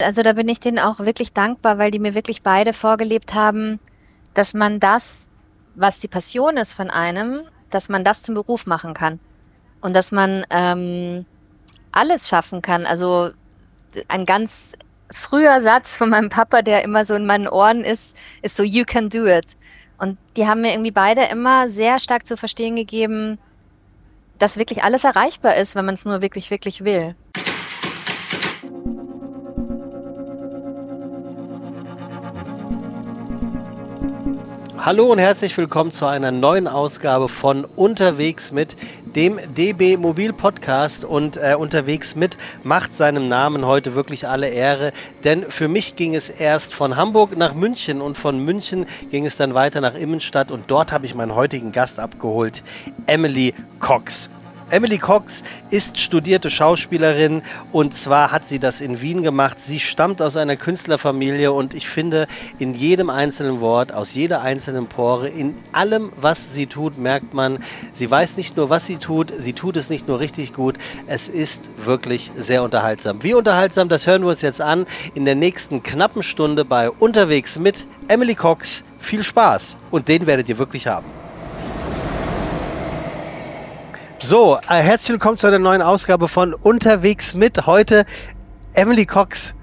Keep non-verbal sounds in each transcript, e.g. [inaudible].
Also da bin ich denen auch wirklich dankbar, weil die mir wirklich beide vorgelebt haben, dass man das, was die Passion ist von einem, dass man das zum Beruf machen kann. Und dass man ähm, alles schaffen kann. Also ein ganz früher Satz von meinem Papa, der immer so in meinen Ohren ist, ist so, you can do it. Und die haben mir irgendwie beide immer sehr stark zu verstehen gegeben, dass wirklich alles erreichbar ist, wenn man es nur wirklich, wirklich will. Hallo und herzlich willkommen zu einer neuen Ausgabe von Unterwegs mit dem DB Mobil Podcast und äh, unterwegs mit macht seinem Namen heute wirklich alle Ehre, denn für mich ging es erst von Hamburg nach München und von München ging es dann weiter nach Immenstadt und dort habe ich meinen heutigen Gast abgeholt, Emily Cox. Emily Cox ist studierte Schauspielerin und zwar hat sie das in Wien gemacht. Sie stammt aus einer Künstlerfamilie und ich finde in jedem einzelnen Wort, aus jeder einzelnen Pore, in allem, was sie tut, merkt man, sie weiß nicht nur, was sie tut, sie tut es nicht nur richtig gut, es ist wirklich sehr unterhaltsam. Wie unterhaltsam, das hören wir uns jetzt an in der nächsten knappen Stunde bei Unterwegs mit Emily Cox. Viel Spaß und den werdet ihr wirklich haben. So, äh, herzlich willkommen zu einer neuen Ausgabe von Unterwegs mit. Heute Emily Cox.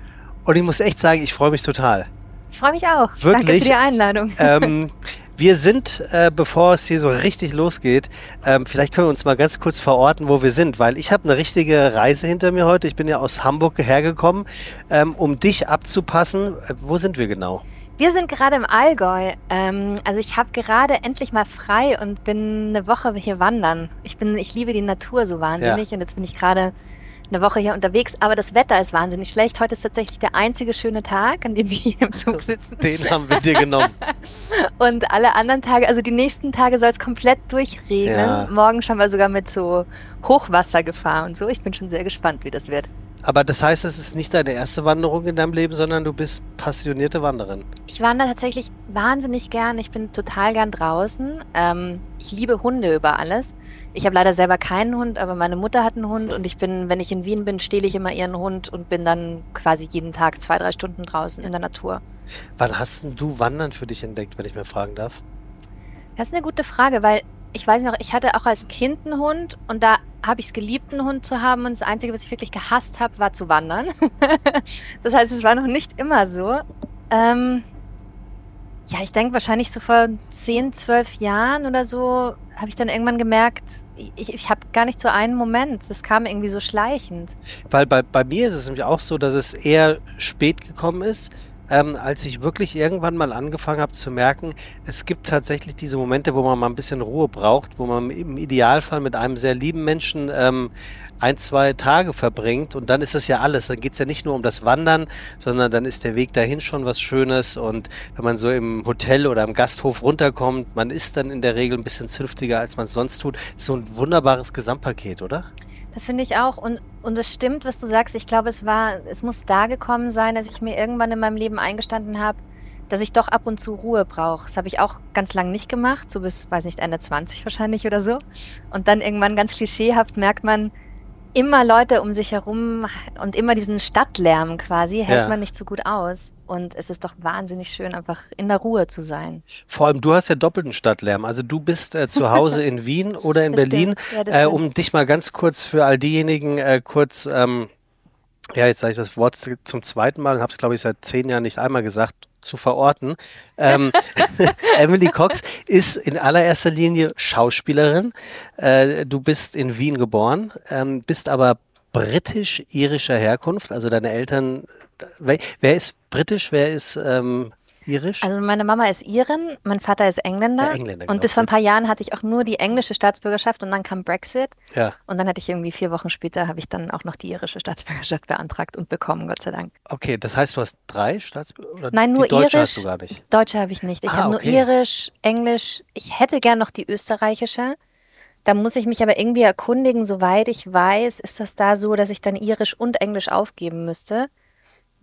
Und ich muss echt sagen, ich freue mich total. Ich freue mich auch. Wirklich? Danke für die Einladung. [laughs] Ähm, wir sind, äh, bevor es hier so richtig losgeht, ähm, vielleicht können wir uns mal ganz kurz verorten, wo wir sind, weil ich habe eine richtige Reise hinter mir heute. Ich bin ja aus Hamburg hergekommen, ähm, um dich abzupassen. Äh, wo sind wir genau? Wir sind gerade im Allgäu. Ähm, also ich habe gerade endlich mal frei und bin eine Woche hier wandern. Ich bin, ich liebe die Natur so wahnsinnig ja. und jetzt bin ich gerade eine Woche hier unterwegs, aber das Wetter ist wahnsinnig schlecht. Heute ist tatsächlich der einzige schöne Tag, an dem wir hier im Zug sitzen. Den haben wir dir genommen. [laughs] und alle anderen Tage, also die nächsten Tage soll es komplett durchregnen. Ja. Morgen schon mal sogar mit so Hochwassergefahr und so. Ich bin schon sehr gespannt, wie das wird. Aber das heißt, es ist nicht deine erste Wanderung in deinem Leben, sondern du bist passionierte Wanderin. Ich wandere tatsächlich wahnsinnig gern. Ich bin total gern draußen. Ähm, ich liebe Hunde über alles. Ich habe leider selber keinen Hund, aber meine Mutter hat einen Hund und ich bin, wenn ich in Wien bin, stehle ich immer ihren Hund und bin dann quasi jeden Tag zwei, drei Stunden draußen in der Natur. Wann hast du Wandern für dich entdeckt, wenn ich mir fragen darf? Das ist eine gute Frage, weil ich weiß noch, ich hatte auch als Kind einen Hund und da habe ich es geliebt, einen Hund zu haben und das Einzige, was ich wirklich gehasst habe, war zu wandern. [laughs] das heißt, es war noch nicht immer so. Ähm, ja, ich denke wahrscheinlich so vor 10, 12 Jahren oder so habe ich dann irgendwann gemerkt, ich, ich habe gar nicht so einen Moment. Das kam irgendwie so schleichend. Weil bei, bei mir ist es nämlich auch so, dass es eher spät gekommen ist ähm, als ich wirklich irgendwann mal angefangen habe zu merken, es gibt tatsächlich diese Momente, wo man mal ein bisschen Ruhe braucht, wo man im Idealfall mit einem sehr lieben Menschen ähm, ein, zwei Tage verbringt und dann ist das ja alles. Dann geht es ja nicht nur um das Wandern, sondern dann ist der Weg dahin schon was Schönes und wenn man so im Hotel oder im Gasthof runterkommt, man ist dann in der Regel ein bisschen zünftiger, als man es sonst tut. So ein wunderbares Gesamtpaket, oder? Das finde ich auch. Und, und es stimmt, was du sagst. Ich glaube, es war, es muss da gekommen sein, dass ich mir irgendwann in meinem Leben eingestanden habe, dass ich doch ab und zu Ruhe brauche. Das habe ich auch ganz lang nicht gemacht, so bis, weiß nicht, Ende 20 wahrscheinlich oder so. Und dann irgendwann ganz klischeehaft merkt man, immer Leute um sich herum und immer diesen Stadtlärm quasi hält ja. man nicht so gut aus. Und es ist doch wahnsinnig schön, einfach in der Ruhe zu sein. Vor allem, du hast ja doppelten Stadtlärm. Also du bist äh, zu Hause in Wien [laughs] oder in das Berlin. Ja, äh, um dich mal ganz kurz für all diejenigen äh, kurz, ähm, ja, jetzt sage ich das Wort zum zweiten Mal und habe es, glaube ich, seit zehn Jahren nicht einmal gesagt zu verorten. Ähm, [laughs] [laughs] Emily Cox ist in allererster Linie Schauspielerin. Äh, du bist in Wien geboren, ähm, bist aber britisch-irischer Herkunft. Also deine Eltern, wer, wer ist britisch, wer ist ähm, irisch? Also meine Mama ist Irin, mein Vater ist Engländer. Ja, Engländer genau. Und bis vor ein paar Jahren hatte ich auch nur die englische Staatsbürgerschaft und dann kam Brexit. Ja. Und dann hatte ich irgendwie vier Wochen später, habe ich dann auch noch die irische Staatsbürgerschaft beantragt und bekommen, Gott sei Dank. Okay, das heißt, du hast drei Staatsbürgerschaft? Nein, nur die Deutsche irisch. hast du gar nicht. Deutsche habe ich nicht. Ich ah, habe okay. nur irisch, englisch. Ich hätte gern noch die österreichische. Da muss ich mich aber irgendwie erkundigen, soweit ich weiß, ist das da so, dass ich dann irisch und englisch aufgeben müsste.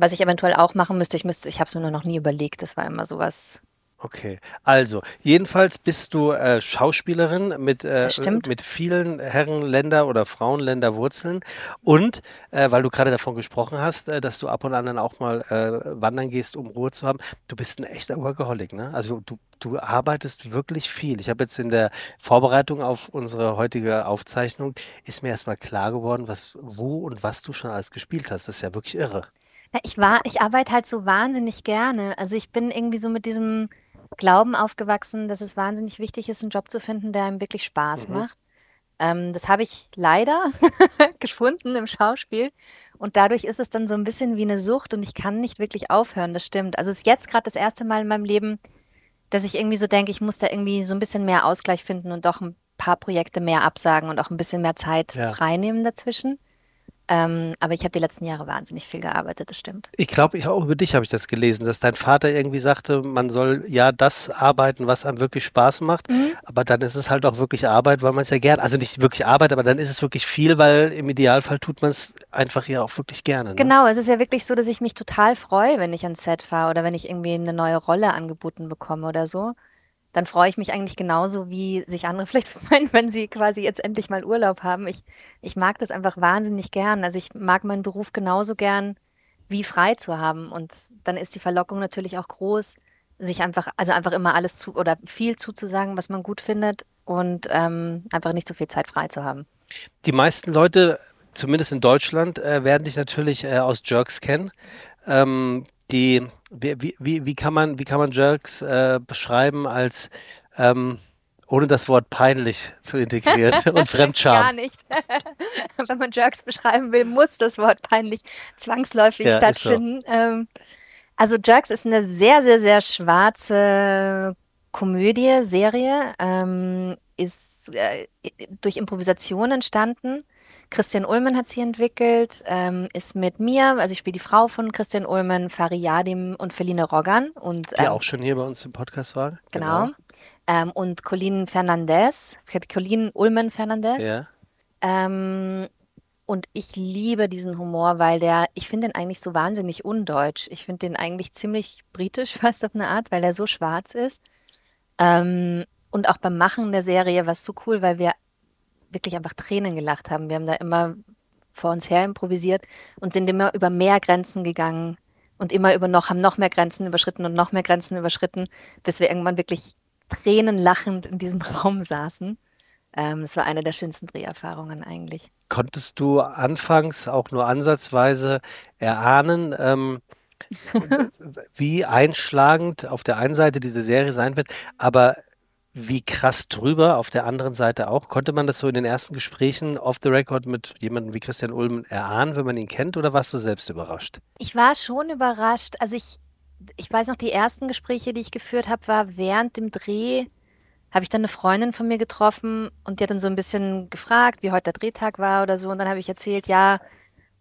Was ich eventuell auch machen müsste, ich müsste, ich habe es mir nur noch nie überlegt, das war immer sowas. Okay, also jedenfalls bist du äh, Schauspielerin mit, äh, mit vielen Herrenländer oder Frauenländer Wurzeln und äh, weil du gerade davon gesprochen hast, äh, dass du ab und an dann auch mal äh, wandern gehst, um Ruhe zu haben, du bist ein echter Workaholic, ne? Also du, du arbeitest wirklich viel. Ich habe jetzt in der Vorbereitung auf unsere heutige Aufzeichnung ist mir erstmal klar geworden, was, wo und was du schon alles gespielt hast. Das ist ja wirklich irre. Ja, ich war, ich arbeite halt so wahnsinnig gerne. Also ich bin irgendwie so mit diesem Glauben aufgewachsen, dass es wahnsinnig wichtig ist, einen Job zu finden, der einem wirklich Spaß Mhm. macht. Ähm, das habe ich leider [laughs] gefunden im Schauspiel. Und dadurch ist es dann so ein bisschen wie eine Sucht und ich kann nicht wirklich aufhören, das stimmt. Also es ist jetzt gerade das erste Mal in meinem Leben, dass ich irgendwie so denke, ich muss da irgendwie so ein bisschen mehr Ausgleich finden und doch ein paar Projekte mehr absagen und auch ein bisschen mehr Zeit Ja. freinehmen dazwischen. Ähm, aber ich habe die letzten Jahre wahnsinnig viel gearbeitet, das stimmt. Ich glaube, ich auch über dich habe ich das gelesen, dass dein Vater irgendwie sagte, man soll ja das arbeiten, was einem wirklich Spaß macht, Mhm. aber dann ist es halt auch wirklich Arbeit, weil man es ja gern, also nicht wirklich Arbeit, aber dann ist es wirklich viel, weil im Idealfall tut man es einfach ja auch wirklich gerne. Ne? Genau, es ist ja wirklich so, dass ich mich total freue, wenn ich ans Set fahre oder wenn ich irgendwie eine neue Rolle angeboten bekomme oder so. Dann freue ich mich eigentlich genauso, wie sich andere [laughs] vielleicht freuen, wenn sie quasi jetzt endlich mal Urlaub haben. Ich, ich mag das einfach wahnsinnig gern. Also ich mag meinen Beruf genauso gern, wie frei zu haben. Und dann ist die Verlockung natürlich auch groß, sich einfach, also einfach immer alles zu oder viel zuzusagen, was man gut findet und ähm, einfach nicht so viel Zeit frei zu haben. Die meisten Leute, zumindest in Deutschland, äh, werden dich natürlich äh, aus Jerks kennen. Ähm, die, wie, wie- wie, kann man, wie kann man Jerks äh, beschreiben als ähm, ohne das Wort peinlich zu integrieren [laughs] und Gar Fremdscham? nicht. [laughs] Wenn man Jerks beschreiben will, muss das Wort peinlich zwangsläufig Ja, ist so. stattfinden. Ähm, also Jerks ist eine sehr, sehr, sehr schwarze Komödie, Serie, ähm, ist äh, durch Improvisation entstanden. Christian Ullmann hat sie entwickelt, ähm, ist mit mir, also ich spiele die Frau von Christian Ullmann, Fari Yadim und Feline Roggan und Die ähm, auch schon hier bei uns im Podcast war. genau. Ähm, und Colleen Fernandez, Colleen Ullmann Fernandez. Ja. Ähm, und ich liebe diesen Humor, weil der, ich finde den eigentlich so wahnsinnig undeutsch. Ich finde den eigentlich ziemlich britisch [laughs] fast auf eine Art, weil er so schwarz ist. Ähm, und auch beim Machen der Serie war es so cool, weil wir wirklich einfach Tränen gelacht haben. Wir haben da immer vor uns her improvisiert und sind immer über mehr Grenzen gegangen und immer über noch, haben noch mehr Grenzen überschritten und noch mehr Grenzen überschritten, bis wir irgendwann wirklich tränenlachend in diesem [laughs] Raum saßen. Ähm, es war eine der schönsten Dreherfahrungen eigentlich. Konntest du anfangs auch nur ansatzweise erahnen, ähm, [laughs] wie einschlagend auf der einen Seite diese Serie sein wird, aber wie krass drüber auf der anderen Seite auch? Konnte man das so in den ersten Gesprächen off the record mit jemandem wie Christian Ulm erahnen, wenn man ihn kennt, oder warst du selbst überrascht? Ich war schon überrascht. Also ich, ich weiß noch, die ersten Gespräche, die ich geführt habe, war während dem Dreh, habe ich dann eine Freundin von mir getroffen und die hat dann so ein bisschen gefragt, wie heute der Drehtag war oder so. Und dann habe ich erzählt, ja,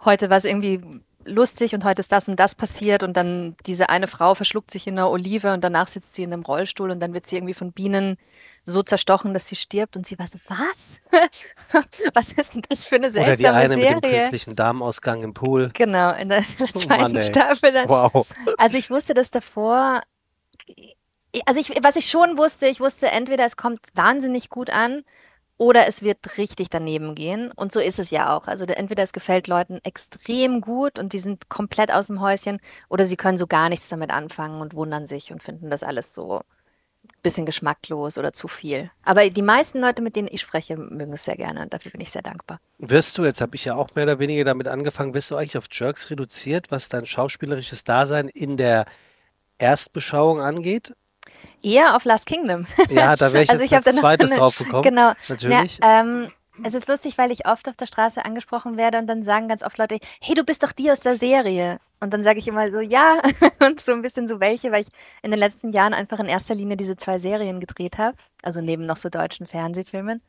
heute war es irgendwie lustig und heute ist das und das passiert und dann diese eine Frau verschluckt sich in einer Olive und danach sitzt sie in einem Rollstuhl und dann wird sie irgendwie von Bienen so zerstochen, dass sie stirbt und sie war so, was? [laughs] was ist denn das für eine Oder die seltsame eine mit dem Serie? künstlichen Darmausgang im Pool. Genau, in der, in der Oh zweiten Mann, ey. Staffel dann. Wow. Also ich wusste das davor. Also ich, was ich schon wusste, ich wusste entweder es kommt wahnsinnig gut an oder es wird richtig daneben gehen. Und so ist es ja auch. Also entweder es gefällt Leuten extrem gut und die sind komplett aus dem Häuschen oder sie können so gar nichts damit anfangen und wundern sich und finden das alles so ein bisschen geschmacklos oder zu viel. Aber die meisten Leute, mit denen ich spreche, mögen es sehr gerne und dafür bin ich sehr dankbar. Wirst du, jetzt habe ich ja auch mehr oder weniger damit angefangen, wirst du eigentlich auf Jerks reduziert, was dein schauspielerisches Dasein in der Erstbeschauung angeht? Eher auf Last Kingdom. Ja, da wäre ich [laughs] Also jetzt ich als noch so zweites eine- drauf gekommen. Genau. Natürlich. Ja, ähm, es ist lustig, weil ich oft auf der Straße angesprochen werde und dann sagen ganz oft Leute, hey, du bist doch die aus der Serie. Und dann sage ich immer so, ja, [laughs] und so ein bisschen so welche, weil ich in den letzten Jahren einfach in erster Linie diese zwei Serien gedreht habe, also neben noch so deutschen Fernsehfilmen.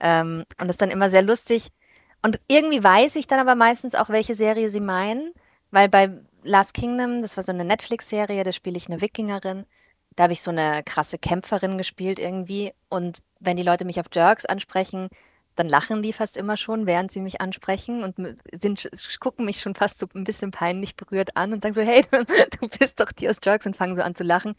Ähm, und das ist dann immer sehr lustig. Und irgendwie weiß ich dann aber meistens auch, welche Serie sie meinen, weil bei Last Kingdom, das war so eine Netflix-Serie, da spiele ich eine Wikingerin. Da habe ich so eine krasse Kämpferin gespielt irgendwie. Und wenn die Leute mich auf Jerks ansprechen, dann lachen die fast immer schon, während sie mich ansprechen und sind, gucken mich schon fast so ein bisschen peinlich berührt an und sagen so, hey, [laughs] du bist doch die aus Jerks und fangen so an zu lachen.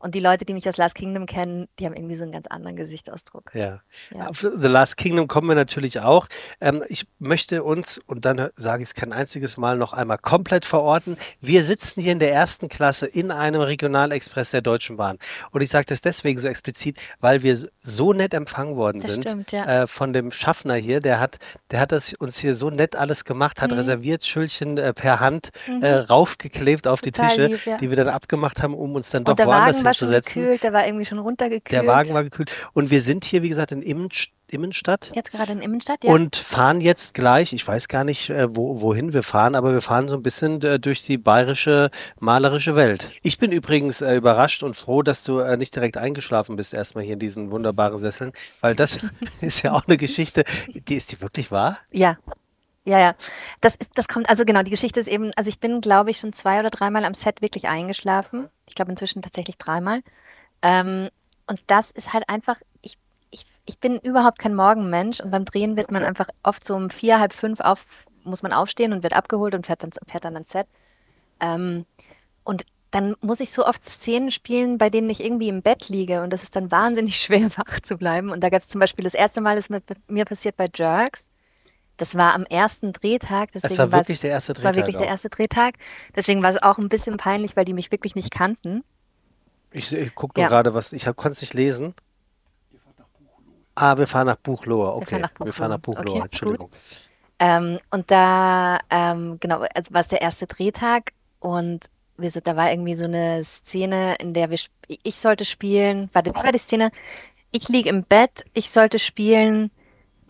Und die Leute, die mich aus Last Kingdom kennen, die haben irgendwie so einen ganz anderen Gesichtsausdruck. Ja. ja. Auf The Last Kingdom kommen wir natürlich auch. Ähm, ich möchte uns, und dann sage ich es kein einziges Mal, noch einmal komplett verorten. Wir sitzen hier in der ersten Klasse in einem Regionalexpress der Deutschen Bahn. Und ich sage das deswegen so explizit, weil wir so nett empfangen worden das sind stimmt, ja. äh, von dem Schaffner hier. Der hat, der hat das uns hier so nett alles gemacht, hat mhm. reserviert, Schüllchen äh, per Hand mhm. äh, raufgeklebt auf Total die Tische, lieb, ja. die wir dann abgemacht haben, um uns dann doch woanders war schon gekühlt, der war irgendwie schon runtergekühlt. Der Wagen war gekühlt. Und wir sind hier, wie gesagt, in Immenstadt. Immenstadt. Jetzt gerade in Immenstadt, ja. Und fahren jetzt gleich, ich weiß gar nicht, äh, wo, wohin wir fahren, aber wir fahren so ein bisschen äh, durch die bayerische malerische Welt. Ich bin übrigens äh, überrascht und froh, dass du nicht direkt eingeschlafen bist, erstmal hier in diesen wunderbaren Sesseln, weil das [laughs] ist ja auch eine Geschichte, die ist die wirklich wahr? Ja. Ja, ja. Das, das kommt, also genau, die Geschichte ist eben, also ich bin, glaube ich, schon zwei oder dreimal am Set wirklich eingeschlafen. Ich glaube inzwischen tatsächlich dreimal. Ähm, und das ist halt einfach, ich, ich, ich bin überhaupt kein Morgenmensch und beim Drehen wird man einfach oft so um vier, halb fünf auf, muss man aufstehen und wird abgeholt und fährt dann, fährt dann ans Set. Ähm, und dann muss ich so oft Szenen spielen, bei denen ich irgendwie im Bett liege und das ist dann wahnsinnig [laughs] schwer, wach zu bleiben. Und da gab es zum Beispiel das erste Mal, das mit mir passiert bei Jerks. Das war am ersten Drehtag. Deswegen das war wirklich der erste Drehtag. Das war wirklich auch. der erste Drehtag. Deswegen war es auch ein bisschen peinlich, weil die mich wirklich nicht kannten. Ich, ich gucke nur ja. gerade was. Ich konnte es nicht lesen. Ah, wir fahren nach Buchlohe. Okay, wir fahren nach Buchlohe. Wir fahren nach Buchlohe. Okay, Entschuldigung. Ähm, und da, ähm, genau, also war es der erste Drehtag und wir sind, da war irgendwie so eine Szene, in der wir, ich sollte spielen, warte, wie war die Szene? Ich liege im Bett, ich sollte spielen,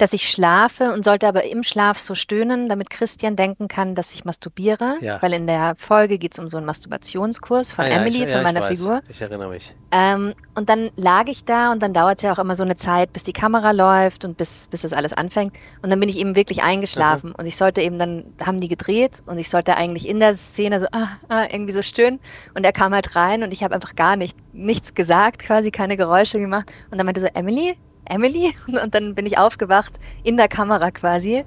dass ich schlafe und sollte aber im Schlaf so stöhnen, damit Christian denken kann, dass ich masturbiere. Ja. Weil in der Folge geht es um so einen Masturbationskurs von ah, Emily, ich, von meiner Figur. Ich erinnere mich. Ähm, und dann lag ich da und dann dauert es ja auch immer so eine Zeit, bis die Kamera läuft und bis, bis das alles anfängt. Und dann bin ich eben wirklich eingeschlafen. Mhm. Und ich sollte eben, dann haben die gedreht und ich sollte eigentlich in der Szene so ah, ah, irgendwie so stöhnen. Und er kam halt rein und ich habe einfach gar nicht, nichts gesagt, quasi keine Geräusche gemacht. Und dann meinte so, Emily, Emily [laughs] und dann bin ich aufgewacht in der Kamera quasi,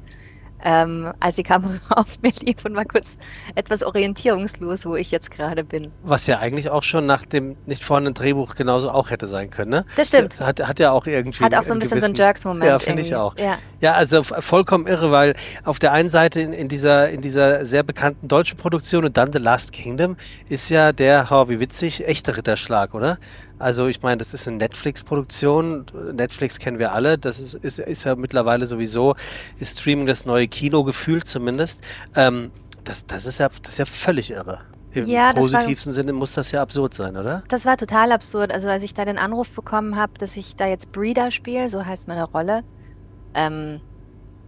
ähm, als die Kamera [laughs] auf mir lief und war kurz etwas orientierungslos, wo ich jetzt gerade bin. Was ja eigentlich auch schon nach dem nicht vorhandenen Drehbuch genauso auch hätte sein können, ne? Das stimmt. Hat, hat ja auch irgendwie. Hat auch so ein bisschen so einen Jerks-Moment. Ja, finde ich auch. Ja. ja, also vollkommen irre, weil auf der einen Seite in, in, dieser, in dieser sehr bekannten deutschen Produktion und dann The Last Kingdom ist ja der, oh, wie witzig, echter Ritterschlag, oder? Also ich meine, das ist eine Netflix-Produktion. Netflix kennen wir alle. Das ist, ist, ist ja mittlerweile sowieso, ist Streaming das neue Kino gefühlt zumindest. Ähm, das, das, ist ja, das ist ja völlig irre. Im ja, positivsten war, Sinne muss das ja absurd sein, oder? Das war total absurd. Also als ich da den Anruf bekommen habe, dass ich da jetzt Breeder spiele, so heißt meine Rolle, ähm,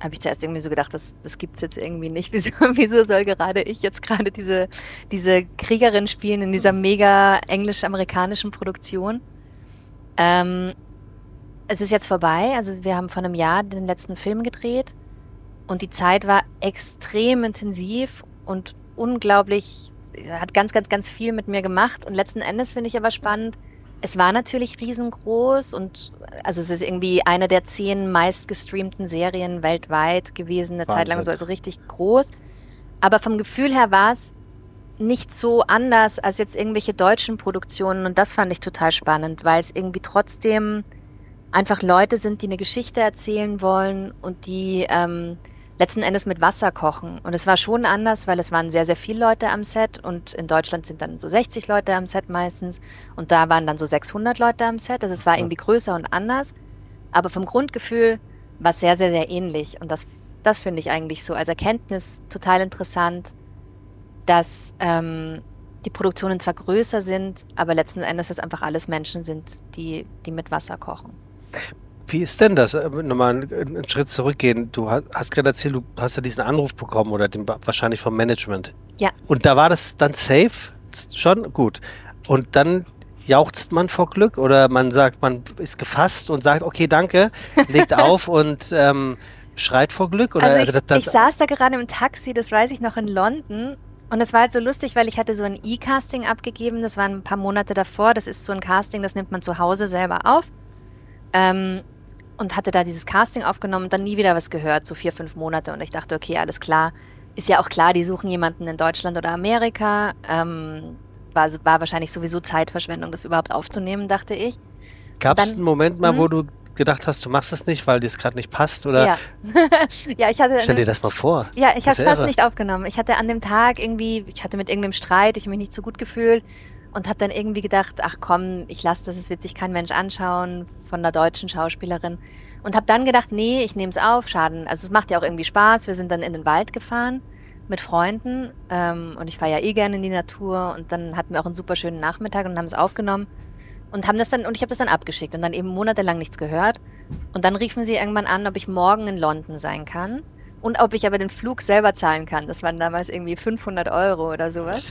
habe ich zuerst irgendwie so gedacht, das, das es jetzt irgendwie nicht. [laughs] Wieso, wieso soll gerade ich jetzt gerade diese, diese Kriegerin spielen in dieser mega englisch-amerikanischen Produktion? Ähm, es ist jetzt vorbei. Also wir haben vor einem Jahr den letzten Film gedreht und die Zeit war extrem intensiv und unglaublich, hat ganz, ganz, ganz viel mit mir gemacht. Und letzten Endes finde ich aber spannend, es war natürlich riesengroß und also es ist irgendwie eine der zehn meistgestreamten Serien weltweit gewesen, eine Wahnsinn. Zeit lang so, also richtig groß. Aber vom Gefühl her war es nicht so anders als jetzt irgendwelche deutschen Produktionen und das fand ich total spannend, weil es irgendwie trotzdem einfach Leute sind, die eine Geschichte erzählen wollen und die ähm, letzten Endes mit Wasser kochen. Und es war schon anders, weil es waren sehr, sehr viele Leute am Set und in Deutschland sind dann so 60 Leute am Set meistens und da waren dann so 600 Leute am Set. Also es war irgendwie größer und anders, aber vom Grundgefühl war es sehr, sehr, sehr ähnlich und das, das finde ich eigentlich so als Erkenntnis total interessant, dass ähm, die Produktionen zwar größer sind, aber letzten Endes es einfach alles Menschen sind, die, die mit Wasser kochen. Wie ist denn das? Äh, nochmal einen Schritt zurückgehen. Du hast gerade erzählt, du hast ja diesen Anruf bekommen oder den, wahrscheinlich vom Management. Ja. Und da war das dann safe? Schon? Gut. Und dann jauchzt man vor Glück oder man sagt, man ist gefasst und sagt, okay, danke, legt [laughs] auf und ähm, schreit vor Glück? Oder? Also ich, also das, das ich saß da gerade im Taxi, das weiß ich noch, in London und es war halt so lustig, weil ich hatte so ein E-Casting abgegeben, das war ein paar Monate davor. Das ist so ein Casting, das nimmt man zu Hause selber auf. Ähm, und hatte da dieses Casting aufgenommen und dann nie wieder was gehört, so vier, fünf Monate. Und ich dachte, okay, alles klar. Ist ja auch klar, die suchen jemanden in Deutschland oder Amerika. Ähm, war, war wahrscheinlich sowieso Zeitverschwendung, das überhaupt aufzunehmen, dachte ich. Gab es einen Moment mal, wo Mhm. du gedacht hast, du machst es nicht, weil dir es gerade nicht passt? Oder Ja. [laughs] ja, ich hatte. stell dir das mal vor. Ja, ich habe Das es fast nicht aufgenommen. Ich hatte an dem Tag irgendwie, ich hatte mit irgendeinem Streit, ich habe mich nicht so gut gefühlt und habe dann irgendwie gedacht, ach komm, ich lasse das, es wird sich kein Mensch anschauen von einer deutschen Schauspielerin. Und habe dann gedacht, nee, ich nehme es auf, schaden. Also es macht ja auch irgendwie Spaß. Wir sind dann in den Wald gefahren mit Freunden ähm, und ich fahre ja eh gerne in die Natur und dann hatten wir auch einen super schönen Nachmittag und haben es aufgenommen und haben das dann und ich habe das dann abgeschickt und dann eben monatelang nichts gehört und dann riefen sie irgendwann an, ob ich morgen in London sein kann und ob ich aber den Flug selber zahlen kann. Das waren damals irgendwie 500 Euro oder sowas.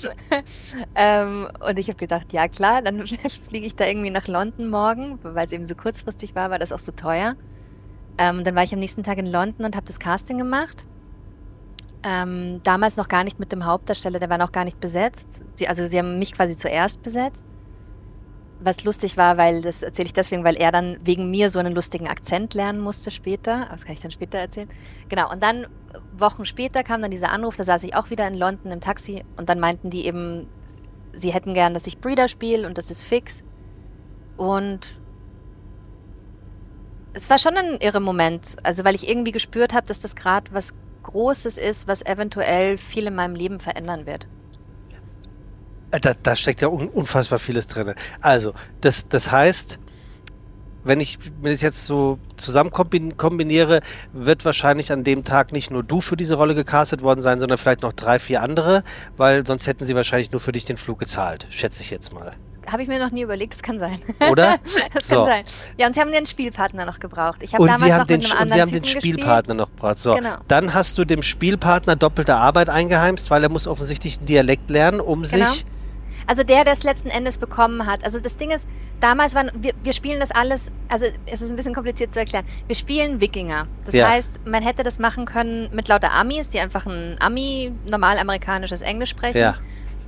[laughs] ähm, und ich habe gedacht, ja klar, dann [laughs] fliege ich da irgendwie nach London morgen, weil es eben so kurzfristig war, war das auch so teuer. Ähm, dann war ich am nächsten Tag in London und habe das Casting gemacht. Ähm, damals noch gar nicht mit dem Hauptdarsteller, der war noch gar nicht besetzt. Sie, also sie haben mich quasi zuerst besetzt. Was lustig war, weil das erzähle ich deswegen, weil er dann wegen mir so einen lustigen Akzent lernen musste später. Aber Das kann ich dann später erzählen. Genau. Und dann äh, Wochen später kam dann dieser Anruf, da saß ich auch wieder in London im Taxi und dann meinten die eben, sie hätten gern, dass ich Breeder spiele und das ist fix. Und es war schon ein irre Moment, also weil ich irgendwie gespürt habe, dass das gerade was Großes ist, was eventuell viel in meinem Leben verändern wird. Äh, Da, da steckt ja un unfassbar vieles drin. Also, das, das heißt, wenn ich mir das jetzt so zusammen kombin- kombiniere, wird wahrscheinlich an dem Tag nicht nur du für diese Rolle gecastet worden sein, sondern vielleicht noch drei, vier andere, weil sonst hätten sie wahrscheinlich nur für dich den Flug gezahlt, schätze ich jetzt mal. Habe ich mir noch nie überlegt, das kann sein. Oder? [laughs] Das So. kann sein. Ja, und sie haben den Spielpartner noch gebraucht. Ich habe Und damals sie haben noch den, mit und einem sie anderen haben den Typen Spielpartner noch gebracht. So, Genau. dann hast du dem Spielpartner doppelte Arbeit eingeheimst, weil er muss offensichtlich einen Dialekt lernen, um Genau. sich. Also der, der es letzten Endes bekommen hat. Also das Ding ist, damals waren, wir, wir spielen das alles, also es ist ein bisschen kompliziert zu erklären. Wir spielen Wikinger. Das Ja. heißt, man hätte das machen können mit lauter Amis, die einfach ein Ami, normal amerikanisches Englisch sprechen. Ja.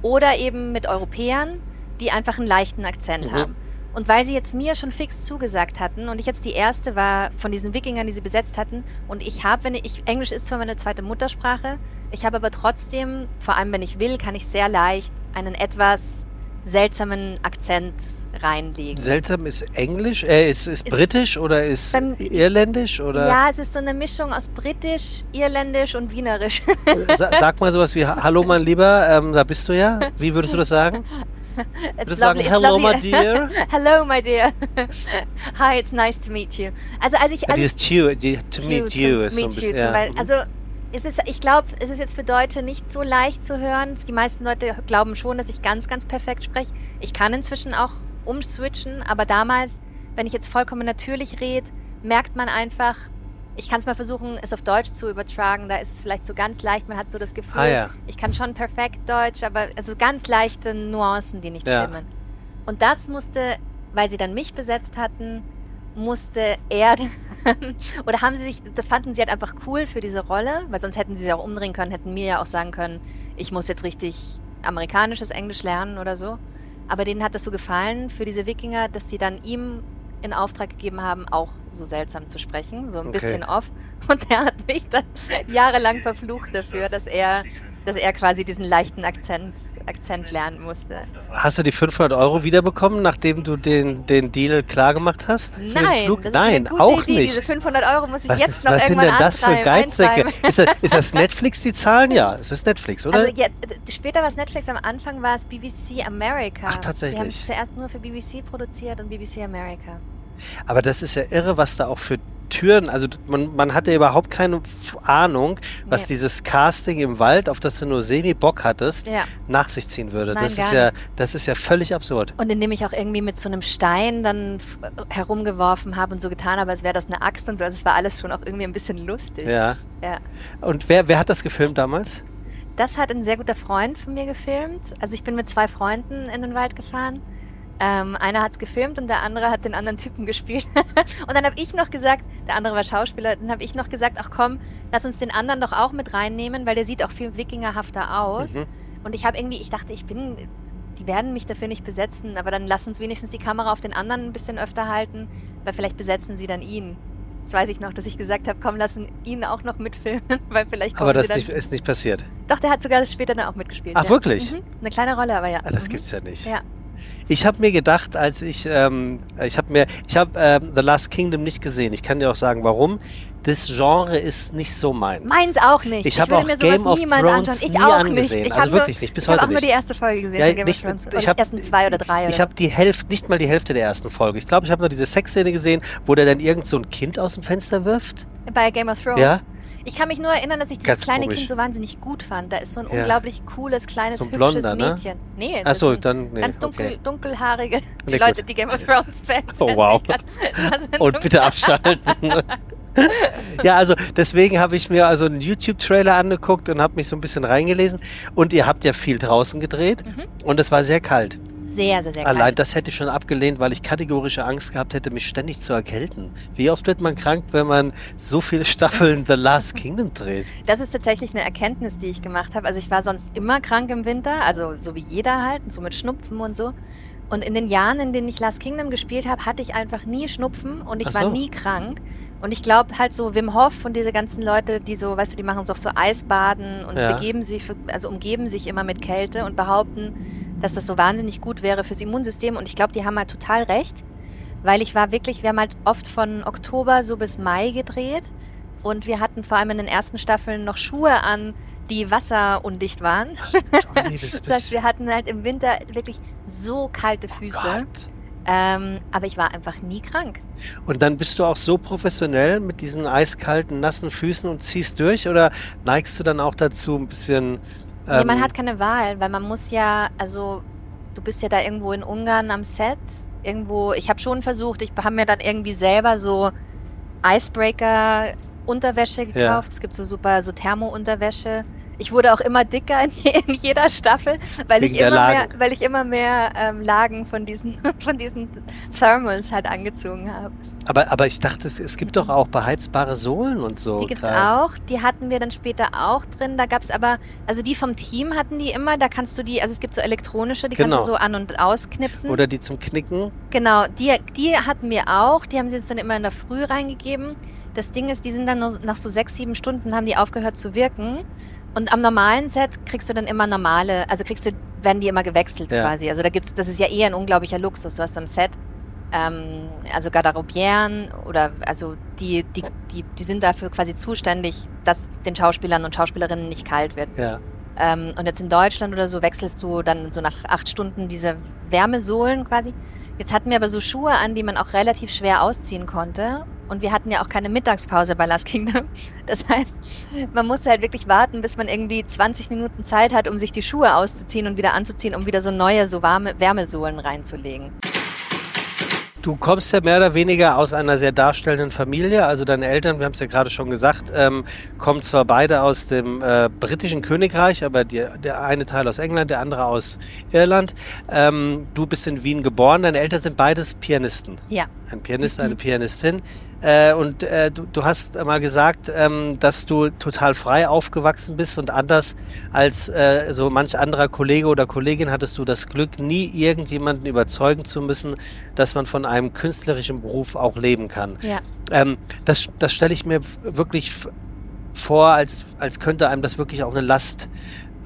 Oder eben mit Europäern, die einfach einen leichten Akzent Mhm. haben. Und weil sie jetzt mir schon fix zugesagt hatten und ich jetzt die erste war von diesen Wikingern, die sie besetzt hatten, und ich habe, wenn ich, Englisch ist zwar meine zweite Muttersprache, ich habe aber trotzdem, vor allem wenn ich will, kann ich sehr leicht einen etwas seltsamen Akzent reinlegen. Seltsam ist Englisch, äh, ist, ist, Ist- britisch oder ist Beim- irländisch oder? Ja, es ist so eine Mischung aus britisch, irländisch und wienerisch. Sa sag mal sowas wie Ha- Hallo mein Lieber, ähm, da bist du ja. Wie würdest du das sagen? [laughs] Würdest du sagen [laughs] Hello my dear? Hello, my dear. Hi, it's nice to meet you. Also als ich, Ja, als ist to, die, to meet you ist so ein bisschen. Ja. Beispiel. Also es ist, ich glaube, es ist jetzt für Deutsche nicht so leicht zu hören. Die meisten Leute glauben schon, dass ich ganz, ganz perfekt spreche. Ich kann inzwischen auch umswitchen, aber damals, wenn ich jetzt vollkommen natürlich rede, merkt man einfach, ich kann es mal versuchen, es auf Deutsch zu übertragen. Da ist es vielleicht so ganz leicht, man hat so das Gefühl, Ah, ja. ich kann schon perfekt Deutsch, aber also ganz leichte Nuancen, die nicht Ja. stimmen. Und das musste, weil sie dann mich besetzt hatten, musste er [laughs] oder haben sie sich, das fanden sie halt einfach cool für diese Rolle, weil sonst hätten sie sich auch umdrehen können, hätten mir ja auch sagen können, ich muss jetzt richtig amerikanisches Englisch lernen oder so. Aber denen hat das so gefallen für diese Wikinger, dass sie dann ihm in Auftrag gegeben haben, auch so seltsam zu sprechen, so ein Okay. bisschen off. Und er hat mich dann [laughs] jahrelang verflucht dafür, dass er, dass er quasi diesen leichten Akzent, Akzent lernen musste. Hast du die 500 Euro wiederbekommen, nachdem du den, den Deal klar gemacht hast? Für den Nein, Flug? das ist Nein, auch Idee. nicht. Diese 500 Euro muss ich Was, jetzt ist, noch was sind irgendwann denn das für Geizsäcke? Ist das, ist das [laughs] Netflix, die zahlen? Ja, es ist Netflix, oder? Also ja, später war es Netflix, am Anfang war es BBC America. Ach, tatsächlich. Die haben es zuerst nur für BBC produziert und BBC America. Aber das ist ja irre, was da auch für Türen, also man, man hatte überhaupt keine Ahnung, was Nee. dieses Casting im Wald, auf das du nur semi-Bock hattest, Ja. nach sich ziehen würde. Nein, das, ist ja, das ist ja völlig absurd. Und indem ich auch irgendwie mit so einem Stein dann herumgeworfen habe und so getan habe, als wäre das eine Axt und so. Also es war alles schon auch irgendwie ein bisschen lustig. Ja. Ja. Und wer, wer hat das gefilmt damals? Das hat ein sehr guter Freund von mir gefilmt. Also ich bin mit zwei Freunden in den Wald gefahren. Ähm, einer hat es gefilmt und der andere hat den anderen Typen gespielt. [laughs] und dann habe ich noch gesagt, der andere war Schauspieler, dann habe ich noch gesagt, ach komm, lass uns den anderen doch auch mit reinnehmen, weil der sieht auch viel wikingerhafter aus. Mhm. Und ich habe irgendwie, ich dachte, ich bin, die werden mich dafür nicht besetzen, aber dann lass uns wenigstens die Kamera auf den anderen ein bisschen öfter halten, weil vielleicht besetzen sie dann ihn. Das weiß ich noch, dass ich gesagt habe, komm, lass ihn auch noch mitfilmen, [laughs] weil vielleicht Aber das nicht, ist nicht passiert. Doch, der hat sogar später dann auch mitgespielt. Ach, ja. wirklich? Mhm. Eine kleine Rolle, aber ja. Ah, das Mhm. gibt's ja nicht. Ja. Ich habe mir gedacht, als ich, ähm, ich habe mir, ich habe ähm, The Last Kingdom nicht gesehen. Ich kann dir auch sagen, warum. Das Genre ist nicht so meins. Meins auch nicht. Ich habe würde auch mir sowas Game of niemals Thrones anschauen. Ich nie auch angesehen. nicht. Ich also wirklich nur, nicht, bis ich habe heute auch nur nicht. die erste Folge gesehen Ja, nicht, of Thrones. ich habe die ersten zwei oder drei. Ich habe die Hälfte, nicht mal die Hälfte der ersten Folge. Ich glaube, ich habe nur diese Sexszene gesehen, wo der dann irgend so ein Kind aus dem Fenster wirft. bei Game of Thrones. Ja. Ich kann mich nur erinnern, dass ich dieses Ganz kleine komisch. Kind so wahnsinnig gut fand. Da ist so ein Ja. unglaublich cooles, kleines, So hübsches Blonder, ne? Mädchen. Nee, Ach so, dann nee, ganz dunkel, okay. dunkelhaarige. [laughs] Die Nee, Leute, gut. die Game of Thrones Fans. [laughs] Oh, wow. [laughs] Und bitte abschalten. ja, also deswegen habe ich mir also einen YouTube-Trailer angeguckt und habe mich so ein bisschen reingelesen. Und ihr habt ja viel draußen gedreht Mhm. und es war sehr kalt. Sehr, sehr, sehr Allein kalt. das hätte ich schon abgelehnt, weil ich kategorische Angst gehabt hätte, mich ständig zu erkälten. Wie oft wird man krank, wenn man so viele Staffeln The Last Kingdom dreht? Das ist tatsächlich eine Erkenntnis, die ich gemacht habe. Also ich war sonst immer krank im Winter, also so wie jeder halt, so mit Schnupfen und so. Und in den Jahren, in denen ich Last Kingdom gespielt habe, hatte ich einfach nie Schnupfen und ich Ach war so. nie krank. Und ich glaube halt so Wim Hof und diese ganzen Leute, die so, weißt du, die machen doch so Eisbaden und Ja. begeben sich, für, also umgeben sich immer mit Kälte und behaupten, dass das so wahnsinnig gut wäre fürs Immunsystem. Und ich glaube, die haben halt total recht, weil ich war wirklich, wir haben halt oft von Oktober so bis Mai gedreht und wir hatten vor allem in den ersten Staffeln noch Schuhe an, die wasserundicht waren. Du liebes [laughs] Das heißt, wir hatten halt im Winter wirklich so kalte Füße. Gott. Ähm, aber ich war einfach nie krank. Und dann bist du auch so professionell mit diesen eiskalten, nassen Füßen und ziehst durch oder neigst du dann auch dazu ein bisschen. nee, man ähm, hat keine Wahl, weil man muss ja, also du bist ja da irgendwo in Ungarn am Set. Irgendwo, ich habe schon versucht, ich habe mir dann irgendwie selber so Icebreaker Unterwäsche gekauft. Ja. Es gibt so super so Thermo-Unterwäsche. Ich wurde auch immer dicker in, in jeder Staffel, weil Wegen ich immer mehr, Lagen. weil ich immer mehr ähm, Lagen von diesen, [laughs] von diesen Thermals halt angezogen habe. aber, aber ich dachte, es, es gibt doch auch beheizbare Sohlen und so. Die gibt's Kai. auch. Die hatten wir dann später auch drin. Da gab's aber, also die vom Team hatten die immer. Da kannst du die, also es gibt so elektronische, die kannst Genau. du so an- und ausknipsen. Oder die zum Knicken. genau, die, die hatten wir auch. Die haben sie uns dann immer in der Früh reingegeben. Das Ding ist, die sind dann nur nach so sechs, sieben Stunden haben die aufgehört zu wirken. Und am normalen Set kriegst du dann immer normale, also kriegst du, werden die immer gewechselt Ja. quasi. Also da gibt's, das ist ja eher ein unglaublicher Luxus. Du hast am Set ähm, also Garderobieren oder also die, die, die, die sind dafür quasi zuständig, dass den Schauspielern und Schauspielerinnen nicht kalt wird. Ja. Ähm, und jetzt in Deutschland oder so wechselst du dann so nach acht Stunden diese Wärmesohlen quasi. Jetzt hatten wir aber so Schuhe an, die man auch relativ schwer ausziehen konnte. Und wir hatten ja auch keine Mittagspause bei Last Kingdom. [laughs] Das heißt, man musste halt wirklich warten, bis man irgendwie 20 Minuten Zeit hat, um sich die Schuhe auszuziehen und wieder anzuziehen, um wieder so neue, so warme Wärmesohlen reinzulegen. Du kommst ja mehr oder weniger aus einer sehr darstellenden Familie. Also deine Eltern, wir haben es ja gerade schon gesagt, ähm, kommen zwar beide aus dem äh, britischen Königreich, aber die, der eine Teil aus England, der andere aus Irland. Ähm, du bist in Wien geboren, deine Eltern sind beides Pianisten. Ja. Ein Pianist, eine Pianistin. Äh, und äh, du, du hast mal gesagt, ähm, dass du total frei aufgewachsen bist und anders als äh, so manch anderer Kollege oder Kollegin hattest du das Glück, nie irgendjemanden überzeugen zu müssen, dass man von einem künstlerischen Beruf auch leben kann. Ja. Ähm, das das stelle ich mir wirklich vor, als, als könnte einem das wirklich auch eine Last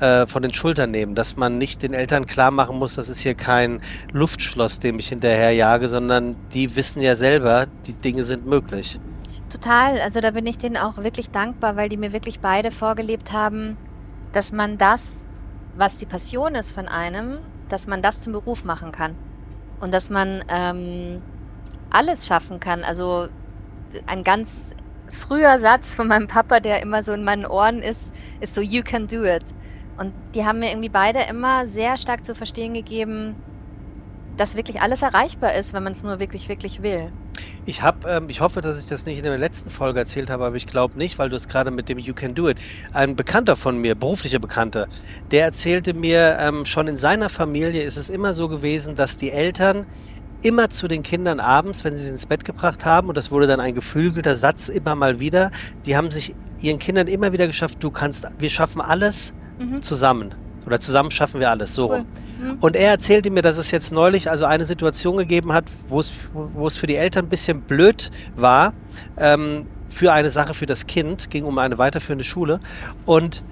äh, von den Schultern nehmen, dass man nicht den Eltern klar machen muss, das ist hier kein Luftschloss, dem ich hinterherjage, sondern die wissen ja selber, die Dinge sind möglich. Total. Also da bin ich denen auch wirklich dankbar, weil die mir wirklich beide vorgelebt haben, dass man das, was die Passion ist von einem, dass man das zum Beruf machen kann. Und dass man ähm, alles schaffen kann. Also ein ganz früher Satz von meinem Papa, der immer so in meinen Ohren ist, ist so, you can do it. Und die haben mir irgendwie beide immer sehr stark zu verstehen gegeben, dass wirklich alles erreichbar ist, wenn man es nur wirklich, wirklich will. Ich habe, ähm, ich hoffe, dass ich das nicht in der letzten Folge erzählt habe, aber ich glaube nicht, weil du es gerade mit dem You Can Do It. Ein Bekannter von mir, beruflicher Bekannter, der erzählte mir, ähm, schon in seiner Familie ist es immer so gewesen, dass die Eltern immer zu den Kindern abends, wenn sie sie ins Bett gebracht haben, und das wurde dann ein geflügelter Satz immer mal wieder, die haben sich ihren Kindern immer wieder geschafft, du kannst, wir schaffen alles Mhm. zusammen. Oder zusammen schaffen wir alles, so Cool. rum. Mhm. Und er erzählte mir, dass es jetzt neulich also eine Situation gegeben hat, wo es, wo es für die Eltern ein bisschen blöd war, ähm, für eine Sache für das Kind, ging um eine weiterführende Schule. Und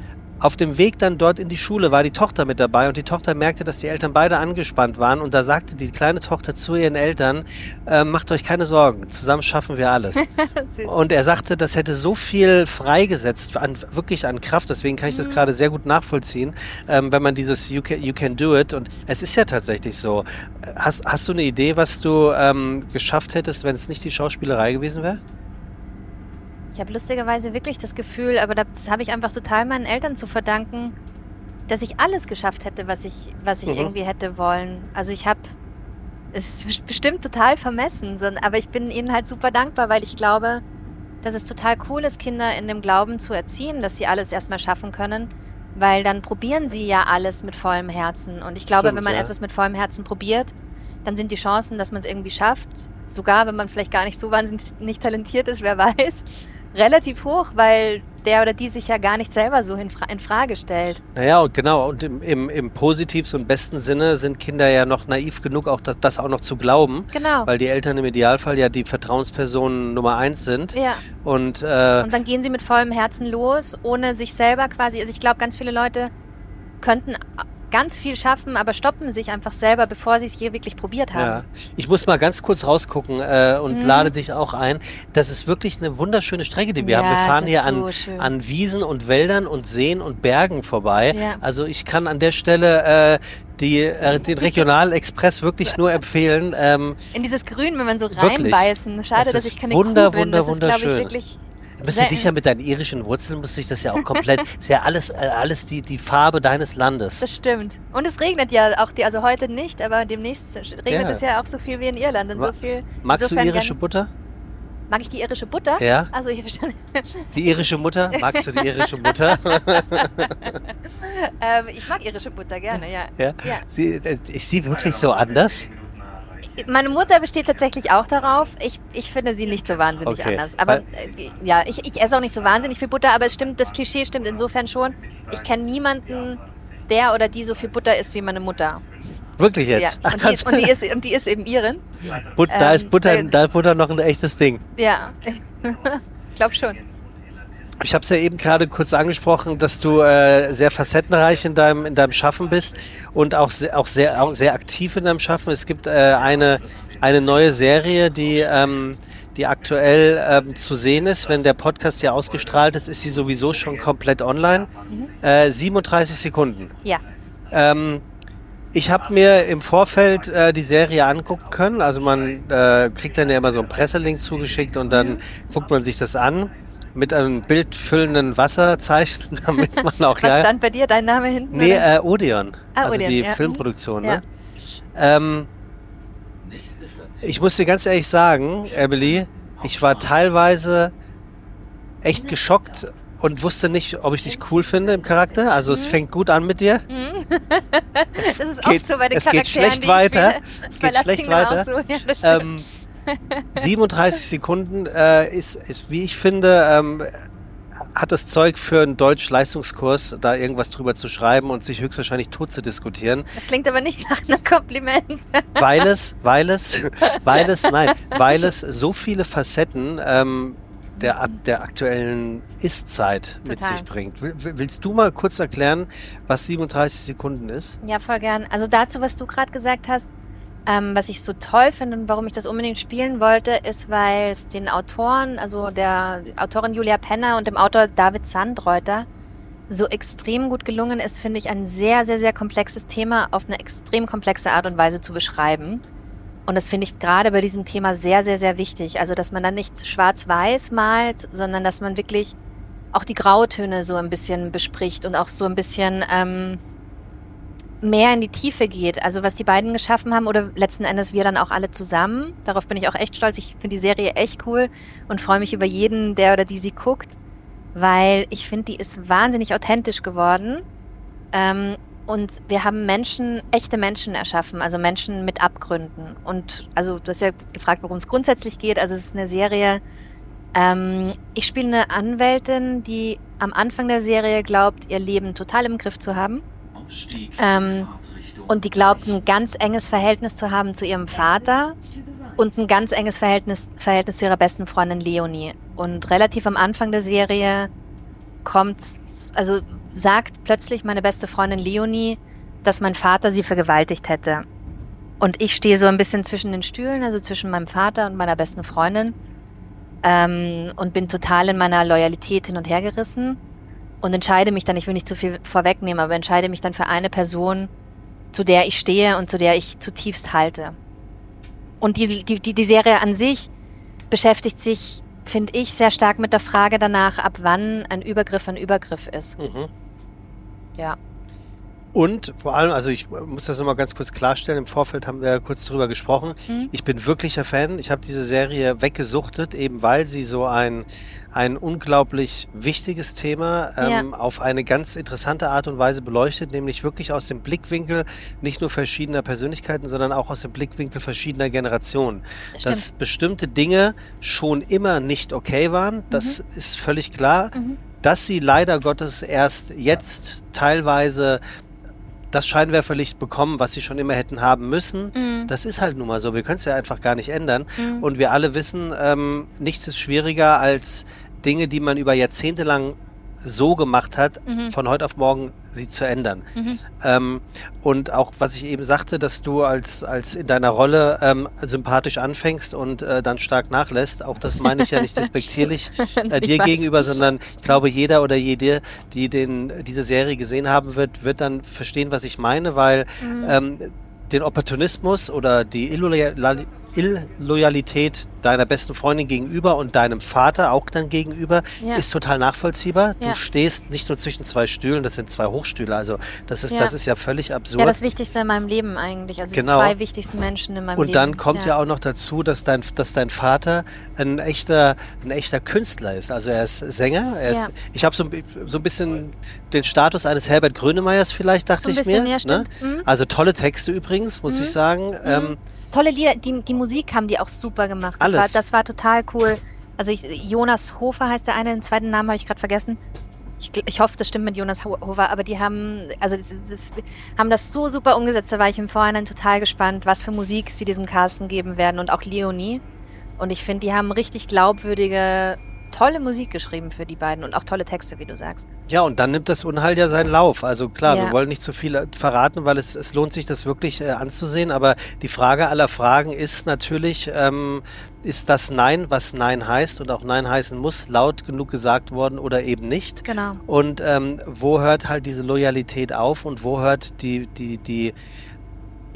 Auf dem Weg dann dort in die Schule war die Tochter mit dabei und die Tochter merkte, dass die Eltern beide angespannt waren und da sagte die kleine Tochter zu ihren Eltern, äh, macht euch keine Sorgen, zusammen schaffen wir alles. [laughs] und er sagte, das hätte so viel freigesetzt, an, wirklich an Kraft, deswegen kann ich das mhm. gerade sehr gut nachvollziehen, ähm, wenn man dieses you can, you can do it und es ist ja tatsächlich so. Hast, hast du eine Idee, was du ähm, geschafft hättest, wenn es nicht die Schauspielerei gewesen wäre? Ich habe lustigerweise wirklich das Gefühl, aber das habe ich einfach total meinen Eltern zu verdanken, dass ich alles geschafft hätte, was ich, was ich mhm. irgendwie hätte wollen. Also ich habe, es ist bestimmt total vermessen, aber ich bin ihnen halt super dankbar, weil ich glaube, dass es total cool ist, Kinder in dem Glauben zu erziehen, dass sie alles erstmal schaffen können, weil dann probieren sie ja alles mit vollem Herzen. Und ich glaube, Stimmt, wenn man ja. etwas mit vollem Herzen probiert, dann sind die Chancen, dass man es irgendwie schafft, sogar wenn man vielleicht gar nicht so wahnsinnig talentiert ist, wer [laughs] weiß, relativ hoch, weil der oder die sich ja gar nicht selber so in, Fra in Frage stellt. Naja, und genau, und im, im, im positivsten und besten Sinne sind Kinder ja noch naiv genug, auch das, das, auch noch zu glauben. Genau. Weil die Eltern im Idealfall ja die Vertrauenspersonen Nummer eins sind. Ja. Und, äh, und dann gehen sie mit vollem Herzen los, ohne sich selber quasi, also ich glaube, ganz viele Leute könnten ganz viel schaffen, aber stoppen sich einfach selber, bevor sie es je wirklich probiert haben. Ja. Ich muss mal ganz kurz rausgucken äh, und mhm. lade dich auch ein. Das ist wirklich eine wunderschöne Strecke, die wir ja, haben. Wir fahren hier so an, an Wiesen und Wäldern und Seen und Bergen vorbei. Ja. Also ich kann an der Stelle äh, die, äh, den Regionalexpress wirklich nur empfehlen. Ähm, In dieses Grün, wenn man so reinbeißen. Schade, dass ich keine wunder, Kuh bin. Wunder, das ist, glaube ich, wirklich müsste dich ja mit deinen irischen Wurzeln, müsste ich das ja auch komplett, [laughs] ist ja alles, äh, alles die, die Farbe deines Landes. Das stimmt. Und es regnet ja auch, die, also heute nicht, aber demnächst regnet ja. es ja auch so viel wie in Irland. Und so viel, Magst du irische Butter? Mag ich die irische Butter? Ja. Also ich verstehe. Die irische Mutter? Magst du die irische Mutter? [laughs] ähm, ich mag irische Butter gerne, ja. ja? ja. Sie, äh, ist sie wirklich so anders? Meine Mutter besteht tatsächlich auch darauf. Ich, ich finde sie nicht so wahnsinnig okay. anders. Aber äh, ja, ich, ich esse auch nicht so wahnsinnig viel Butter, aber es stimmt, das Klischee stimmt insofern schon. Ich kenne niemanden, der oder die so viel Butter isst wie meine Mutter. Wirklich jetzt? Ja. [laughs] Und, die ist, und, die ist, und die ist eben Iren. But, da, ist ähm, Butter, da ist Butter noch ein echtes Ding. Ja, [laughs] ich glaube schon. Ich habe es ja eben gerade kurz angesprochen, dass du äh, sehr facettenreich in deinem, in deinem Schaffen bist und auch, sehr, auch, sehr, auch sehr aktiv in deinem Schaffen. Es gibt äh, eine, eine neue Serie, die, ähm, die aktuell ähm, zu sehen ist. Wenn der Podcast hier ausgestrahlt ist, ist sie sowieso schon komplett online. Mhm. Äh, 37 Sekunden. Ja. Ähm, ich habe mir im Vorfeld äh, die Serie angucken können. Also man äh, kriegt dann ja immer so einen Presselink zugeschickt und dann guckt man sich das an mit einem bildfüllenden Wasserzeichen, [laughs] damit man auch Was ja, stand bei dir dein Name hinten? Nee, äh, Odeon. Ah, also Odeon, die ja. Filmproduktion. Ne? Ja. Ähm, ich muss dir ganz ehrlich sagen, Emily, ich war teilweise echt geschockt und wusste nicht, ob ich dich cool finde im Charakter. Also mhm. es fängt gut an mit dir. Mhm. [laughs] ist oft so es geht schlecht weiter. Es geht schlecht weiter. So. Ja, ähm, 37 Sekunden äh, ist, ist, wie ich finde, ähm, hat das Zeug für einen Deutsch-Leistungskurs, da irgendwas drüber zu schreiben und sich höchstwahrscheinlich tot zu diskutieren. Das klingt aber nicht nach einem Kompliment. Weil es, weil es, [laughs] weil es, nein, weil es so viele Facetten ähm, der, der aktuellen Ist-Zeit mit sich bringt. Willst du mal kurz erklären, was 37 Sekunden ist? Ja, voll gern. Also dazu, was du gerade gesagt hast, ähm, was ich so toll finde und warum ich das unbedingt spielen wollte, ist, weil es den Autoren, also der Autorin Julia Penner und dem Autor David Sandreuter, so extrem gut gelungen ist, finde ich, ein sehr, sehr, sehr komplexes Thema auf eine extrem komplexe Art und Weise zu beschreiben. Und das finde ich gerade bei diesem Thema sehr, sehr, sehr wichtig. Also, dass man dann nicht schwarz-weiß malt, sondern dass man wirklich auch die Grautöne so ein bisschen bespricht und auch so ein bisschen ähm, mehr in die Tiefe geht. Also was die beiden geschaffen haben oder letzten Endes wir dann auch alle zusammen. Darauf bin ich auch echt stolz. Ich finde die Serie echt cool und freue mich über jeden, der oder die sie guckt, weil ich finde, die ist wahnsinnig authentisch geworden. Ähm, und wir haben Menschen, echte Menschen erschaffen, also Menschen mit Abgründen. Und also du hast ja gefragt, worum es grundsätzlich geht. Also es ist eine Serie. Ähm, ich spiele eine Anwältin, die am Anfang der Serie glaubt, ihr Leben total im Griff zu haben ähm, und die glaubt, ein ganz enges Verhältnis zu haben zu ihrem Vater und ein ganz enges Verhältnis, Verhältnis zu ihrer besten Freundin Leonie. Und relativ am Anfang der Serie kommt, also sagt plötzlich meine beste Freundin Leonie, dass mein Vater sie vergewaltigt hätte. Und ich stehe so ein bisschen zwischen den Stühlen, also zwischen meinem Vater und meiner besten Freundin. Ähm, und bin total in meiner Loyalität hin und her gerissen. Und entscheide mich dann, ich will nicht zu viel vorwegnehmen, aber entscheide mich dann für eine Person, zu der ich stehe und zu der ich zutiefst halte. Und die, die, die Serie an sich beschäftigt sich, finde ich, sehr stark mit der Frage danach, ab wann ein Übergriff ein Übergriff ist. Mhm. Ja. Und vor allem, also ich muss das nochmal ganz kurz klarstellen, im Vorfeld haben wir kurz darüber gesprochen. Mhm. Ich bin wirklicher Fan. Ich habe diese Serie weggesuchtet, eben weil sie so ein, ein unglaublich wichtiges Thema ähm, ja. auf eine ganz interessante Art und Weise beleuchtet, nämlich wirklich aus dem Blickwinkel nicht nur verschiedener Persönlichkeiten, sondern auch aus dem Blickwinkel verschiedener Generationen. Das Dass bestimmte Dinge schon immer nicht okay waren, das mhm. ist völlig klar. Mhm dass sie leider Gottes erst jetzt teilweise das Scheinwerferlicht bekommen, was sie schon immer hätten haben müssen. Mhm. Das ist halt nun mal so. Wir können es ja einfach gar nicht ändern. Mhm. Und wir alle wissen, ähm, nichts ist schwieriger als Dinge, die man über Jahrzehnte lang so gemacht hat, mhm. von heute auf morgen sie zu ändern. Mhm. Ähm, und auch, was ich eben sagte, dass du als, als in deiner Rolle ähm, sympathisch anfängst und äh, dann stark nachlässt, auch das meine ich ja nicht despektierlich [laughs] äh, dir gegenüber, sondern ich glaube, jeder oder jede, die den, diese Serie gesehen haben wird, wird dann verstehen, was ich meine, weil mhm. ähm, den Opportunismus oder die Illoyalität Illoyalität deiner besten Freundin gegenüber und deinem Vater auch dann gegenüber ja. ist total nachvollziehbar. Ja. Du stehst nicht nur zwischen zwei Stühlen, das sind zwei Hochstühle. Also das ist, ja. das ist ja völlig absurd. Ja, das Wichtigste in meinem Leben eigentlich. Also genau. die zwei wichtigsten Menschen in meinem und Leben. Und dann kommt ja. auch noch dazu, dass dein, dass dein Vater ein echter, ein echter Künstler ist. Also er ist Sänger. Er ist, ich habe so, so ein bisschen den Status eines Herbert Grönemeyers vielleicht, dachte so ich bisschen, mir. Ja, ne? mhm. Also tolle Texte übrigens, muss mhm. ich sagen. Mhm. Ähm, tolle Lieder, die, die Musik haben die auch super gemacht. Das, Alles. War, das war total cool. Also ich, Jonas Hofer heißt der eine, den zweiten Namen habe ich gerade vergessen. Ich, ich, hoffe, das stimmt mit Jonas Hofer, aber die haben, also das, das, haben das so super umgesetzt. Da war ich im Vorhinein total gespannt, was für Musik sie diesem Casten geben werden und auch Leonie. Und ich finde, die haben richtig glaubwürdige tolle Musik geschrieben für die beiden und auch tolle Texte, wie du sagst. Ja, und dann nimmt das Unheil ja seinen Lauf. Also klar, ja. wir wollen nicht zu viel äh, verraten, weil es, es lohnt sich, das wirklich äh, anzusehen. Aber die Frage aller Fragen ist natürlich, ähm, ist das Nein, was Nein heißt und auch Nein heißen muss, laut genug gesagt worden oder eben nicht? Genau. Und ähm, wo hört halt diese Loyalität auf und wo hört die, die, die,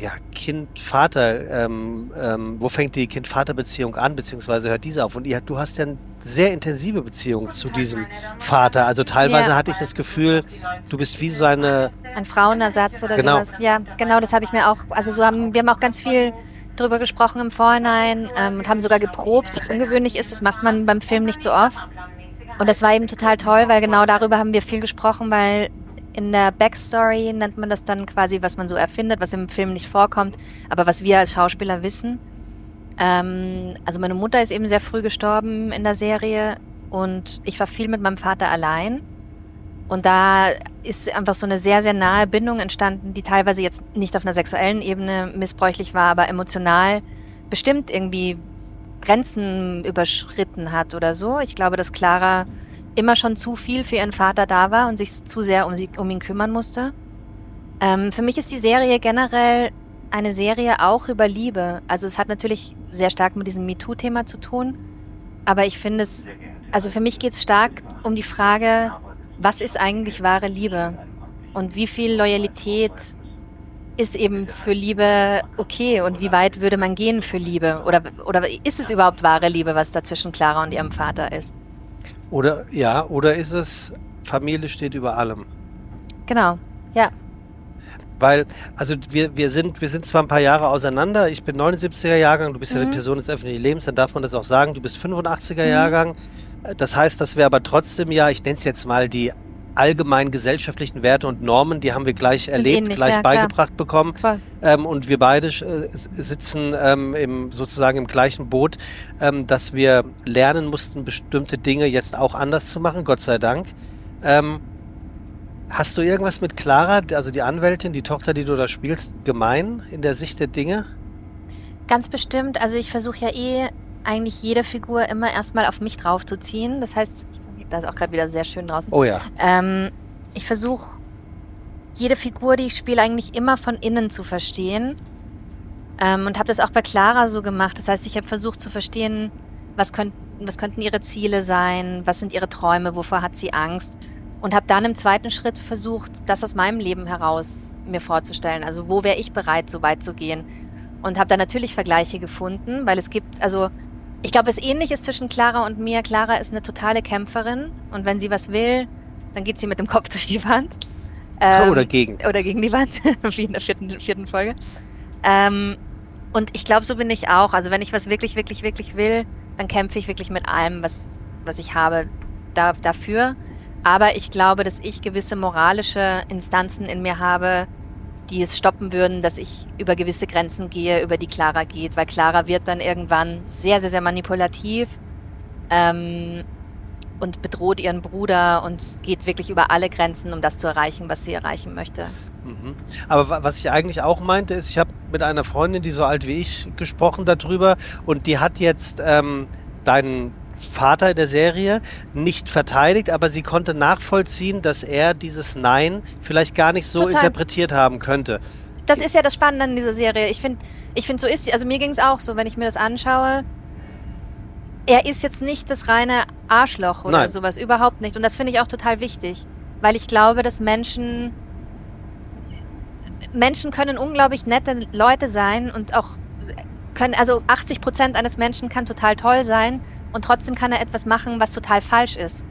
ja, Kind-Vater, ähm, ähm, wo fängt die Kind-Vater-Beziehung an, beziehungsweise hört diese auf? Und ihr, du hast ja eine sehr intensive Beziehung zu diesem Vater. Also teilweise ja. hatte ich das Gefühl, du bist wie so eine... Ein Frauenersatz oder genau. sowas. Ja, genau, das habe ich mir auch, also so haben, wir haben auch ganz viel drüber gesprochen im Vorhinein ähm, und haben sogar geprobt, was ungewöhnlich ist. Das macht man beim Film nicht so oft. Und das war eben total toll, weil genau darüber haben wir viel gesprochen, weil in der Backstory nennt man das dann quasi, was man so erfindet, was im Film nicht vorkommt, aber was wir als Schauspieler wissen. Ähm, also meine Mutter ist eben sehr früh gestorben in der Serie und ich war viel mit meinem Vater allein. Und da ist einfach so eine sehr, sehr nahe Bindung entstanden, die teilweise jetzt nicht auf einer sexuellen Ebene missbräuchlich war, aber emotional bestimmt irgendwie Grenzen überschritten hat oder so. Ich glaube, dass Clara immer schon zu viel für ihren Vater da war und sich zu sehr um, sie, um ihn kümmern musste. Ähm, für mich ist die Serie generell eine Serie auch über Liebe. Also es hat natürlich sehr stark mit diesem MeToo-Thema zu tun, aber ich finde es, also für mich geht es stark um die Frage, was ist eigentlich wahre Liebe und wie viel Loyalität ist eben für Liebe okay und wie weit würde man gehen für Liebe oder, oder ist es überhaupt wahre Liebe, was da zwischen Clara und ihrem Vater ist? Oder ja, oder ist es Familie steht über allem? Genau, ja. Weil, also wir, wir, sind, wir sind zwar ein paar Jahre auseinander. Ich bin 79er Jahrgang, du bist mhm. ja eine Person des öffentlichen Lebens, dann darf man das auch sagen. Du bist 85er mhm. Jahrgang. Das heißt, dass wir aber trotzdem ja, ich nenne es jetzt mal die allgemeinen gesellschaftlichen Werte und Normen, die haben wir gleich Sind erlebt, ähnlich, gleich ja, beigebracht klar. bekommen. Ähm, und wir beide äh, sitzen ähm, im, sozusagen im gleichen Boot, ähm, dass wir lernen mussten, bestimmte Dinge jetzt auch anders zu machen, Gott sei Dank. Ähm, hast du irgendwas mit Clara, also die Anwältin, die Tochter, die du da spielst, gemein in der Sicht der Dinge? Ganz bestimmt. Also ich versuche ja eh eigentlich jede Figur immer erstmal auf mich draufzuziehen. Das heißt, da ist auch gerade wieder sehr schön draußen. Oh ja. Ähm, ich versuche jede Figur, die ich spiele, eigentlich immer von innen zu verstehen. Ähm, und habe das auch bei Clara so gemacht. Das heißt, ich habe versucht zu verstehen, was, könnt, was könnten ihre Ziele sein, was sind ihre Träume, wovor hat sie Angst. Und habe dann im zweiten Schritt versucht, das aus meinem Leben heraus mir vorzustellen. Also wo wäre ich bereit, so weit zu gehen? Und habe da natürlich Vergleiche gefunden, weil es gibt, also ich glaube, es ähnlich ist zwischen Clara und mir. Clara ist eine totale Kämpferin und wenn sie was will, dann geht sie mit dem Kopf [laughs] durch die Wand. Ähm, oder gegen. Oder gegen die Wand, [laughs] wie in der vierten, vierten Folge. Ähm, und ich glaube, so bin ich auch. Also wenn ich was wirklich, wirklich, wirklich will, dann kämpfe ich wirklich mit allem, was, was ich habe, da, dafür. Aber ich glaube, dass ich gewisse moralische Instanzen in mir habe, die es stoppen würden, dass ich über gewisse Grenzen gehe, über die Clara geht, weil Clara wird dann irgendwann sehr, sehr, sehr manipulativ ähm, und bedroht ihren Bruder und geht wirklich über alle Grenzen, um das zu erreichen, was sie erreichen möchte. Mhm. Aber was ich eigentlich auch meinte, ist, ich habe mit einer Freundin, die so alt wie ich, gesprochen darüber und die hat jetzt ähm, deinen Vater der Serie nicht verteidigt, aber sie konnte nachvollziehen, dass er dieses Nein vielleicht gar nicht so Total. interpretiert haben könnte. Das ist ja das Spannende an dieser Serie. Ich finde, ich finde, so ist sie. Also mir ging es auch so, wenn ich mir das anschaue. Er ist jetzt nicht das reine Arschloch oder Nein. sowas, überhaupt nicht. Und das finde ich auch total wichtig, weil ich glaube, dass Menschen Menschen können unglaublich nette Leute sein und auch können, also 80 Prozent eines Menschen kann total toll sein und trotzdem kann er etwas machen, was total falsch ist.